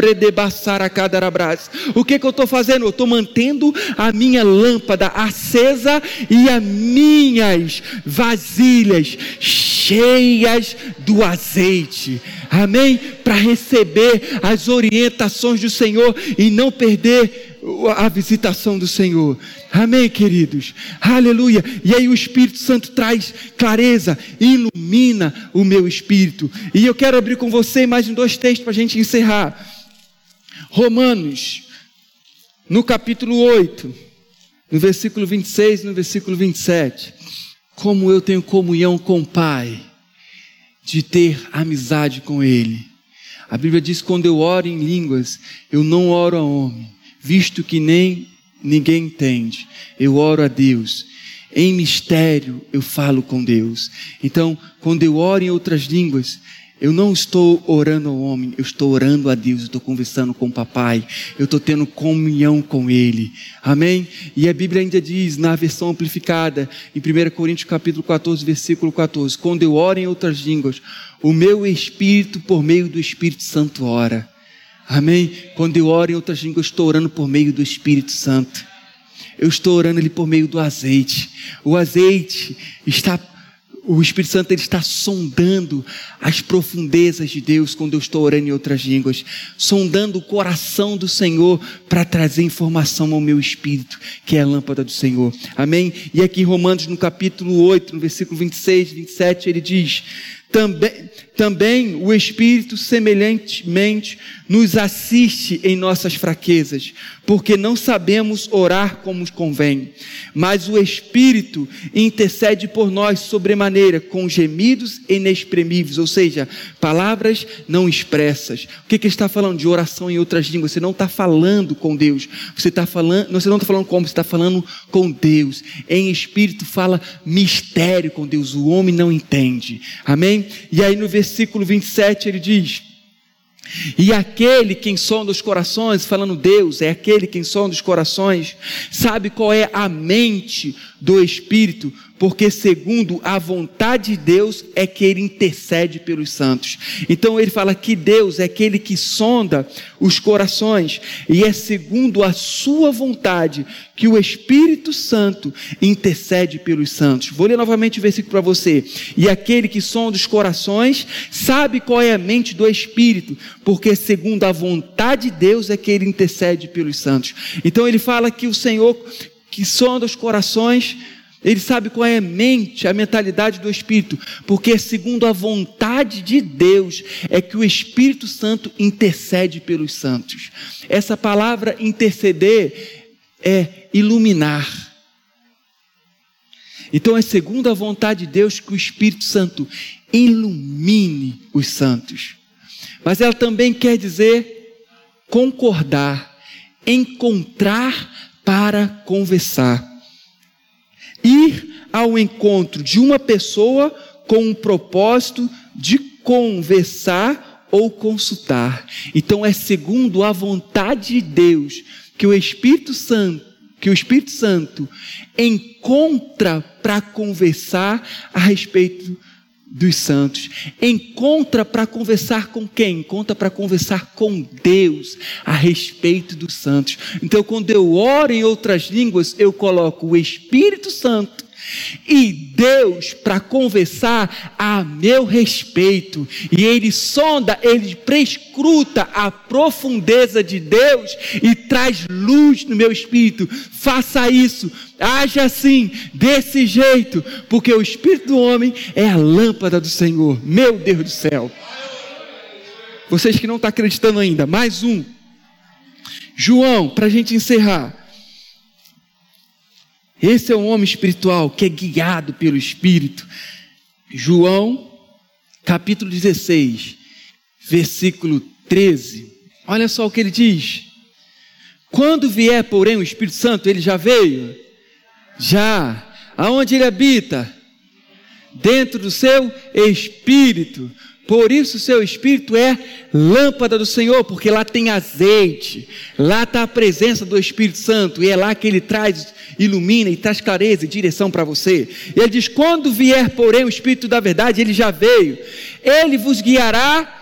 o que, que eu estou fazendo? Eu estou mantendo a minha lâmpada acesa e as minhas vasilhas cheias do azeite. Amém? Para receber as orientações do Senhor e não perder a visitação do Senhor. Amém, queridos? Aleluia. E aí o Espírito Santo traz clareza, ilumina o meu espírito. E eu quero abrir com você mais dois textos para a gente encerrar. Romanos, no capítulo 8, no versículo 26 e no versículo 27. Como eu tenho comunhão com o Pai, de ter amizade com Ele. A Bíblia diz: quando eu oro em línguas, eu não oro a homem, visto que nem ninguém entende. Eu oro a Deus. Em mistério eu falo com Deus. Então, quando eu oro em outras línguas, eu não estou orando ao homem, eu estou orando a Deus, eu estou conversando com o papai, eu estou tendo comunhão com ele. Amém? E a Bíblia ainda diz, na versão amplificada, em 1 Coríntios capítulo 14, versículo 14, quando eu oro em outras línguas, o meu espírito, por meio do Espírito Santo, ora. Amém? Quando eu oro em outras línguas, eu estou orando por meio do Espírito Santo. Eu estou orando ali por meio do azeite. O azeite está o Espírito Santo ele está sondando as profundezas de Deus quando eu estou orando em outras línguas, sondando o coração do Senhor para trazer informação ao meu espírito, que é a lâmpada do Senhor. Amém? E aqui em Romanos, no capítulo 8, no versículo 26, 27, ele diz: também, também o Espírito semelhantemente nos assiste em nossas fraquezas, porque não sabemos orar como convém, mas o Espírito intercede por nós sobremaneira com gemidos inexprimíveis, ou seja, palavras não expressas. O que, que está falando de oração em outras línguas? Você não está falando com Deus, você está falando, você não está falando como, você está falando com Deus. Em Espírito fala mistério com Deus, o homem não entende. Amém? E aí no versículo 27 ele diz: e aquele quem sonda os corações, falando Deus, é aquele quem sonda os corações, sabe qual é a mente do Espírito, porque segundo a vontade de Deus é que ele intercede pelos santos. Então ele fala que Deus é aquele que sonda os corações e é segundo a sua vontade que o Espírito Santo intercede pelos santos. Vou ler novamente o versículo para você. E aquele que sonda os corações sabe qual é a mente do Espírito, porque segundo a vontade de Deus é que ele intercede pelos santos. Então ele fala que o Senhor que sonda os corações, ele sabe qual é a mente, a mentalidade do Espírito, porque segundo a vontade de Deus é que o Espírito Santo intercede pelos santos. Essa palavra interceder é iluminar. Então é segundo a vontade de Deus que o Espírito Santo ilumine os santos. Mas ela também quer dizer concordar, encontrar para conversar. Ir ao encontro de uma pessoa com o propósito de conversar ou consultar. Então é segundo a vontade de Deus que o Espírito Santo, que o Espírito Santo encontra para conversar a respeito dos santos. Encontra para conversar com quem? Encontra para conversar com Deus a respeito dos santos. Então, quando eu oro em outras línguas, eu coloco o Espírito Santo e Deus para conversar a meu respeito. E ele sonda, ele prescruta a profundeza de Deus e traz luz no meu espírito. Faça isso, haja assim, desse jeito, porque o espírito do homem é a lâmpada do Senhor. Meu Deus do céu. Vocês que não estão acreditando ainda, mais um. João, para a gente encerrar. Esse é um homem espiritual que é guiado pelo Espírito. João, capítulo 16, versículo 13. Olha só o que ele diz. Quando vier, porém, o Espírito Santo, ele já veio? Já. Aonde ele habita? Dentro do seu espírito. Por isso o seu espírito é lâmpada do Senhor, porque lá tem azeite, lá está a presença do Espírito Santo, e é lá que ele traz, ilumina e traz clareza e direção para você. Ele diz: quando vier, porém, o Espírito da verdade, ele já veio, ele vos guiará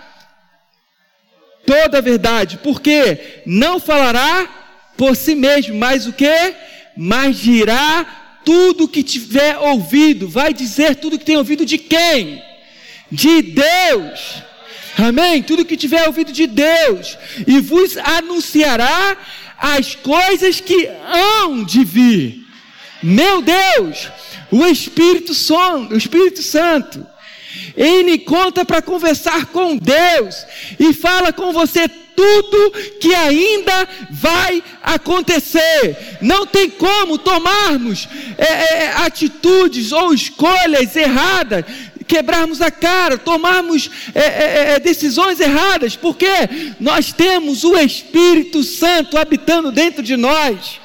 toda a verdade, porque não falará por si mesmo, mas o que? Mas dirá tudo o que tiver ouvido, vai dizer tudo que tem ouvido de quem? de Deus. Amém? Tudo que tiver ouvido de Deus, e vos anunciará as coisas que hão de vir. Meu Deus, o Espírito Santo, o Espírito Santo, ele conta para conversar com Deus e fala com você tudo que ainda vai acontecer. Não tem como tomarmos é, é, atitudes ou escolhas erradas quebrarmos a cara, tomarmos é, é, é, decisões erradas, porque nós temos o Espírito Santo habitando dentro de nós.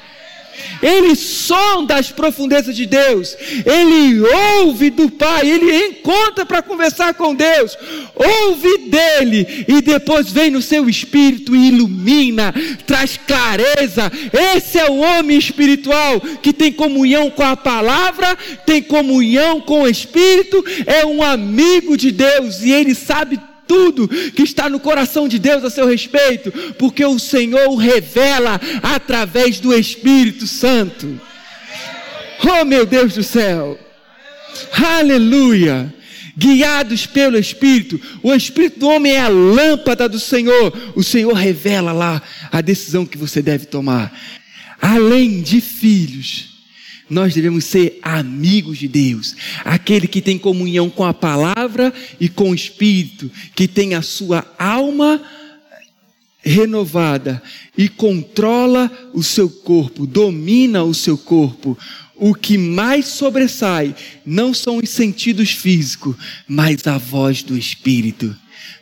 Ele sonda as profundezas de Deus, ele ouve do Pai, ele encontra para conversar com Deus, ouve dele e depois vem no seu espírito e ilumina, traz clareza. Esse é o homem espiritual que tem comunhão com a palavra, tem comunhão com o Espírito, é um amigo de Deus e ele sabe tudo que está no coração de Deus a seu respeito, porque o Senhor revela através do Espírito Santo. Oh, meu Deus do céu! Aleluia! Guiados pelo Espírito, o Espírito do homem é a lâmpada do Senhor. O Senhor revela lá a decisão que você deve tomar. Além de filhos, nós devemos ser amigos de Deus, aquele que tem comunhão com a palavra e com o Espírito, que tem a sua alma renovada e controla o seu corpo, domina o seu corpo. O que mais sobressai não são os sentidos físicos, mas a voz do Espírito,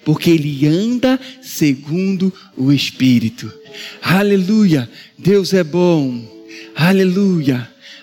porque ele anda segundo o Espírito. Aleluia! Deus é bom. Aleluia!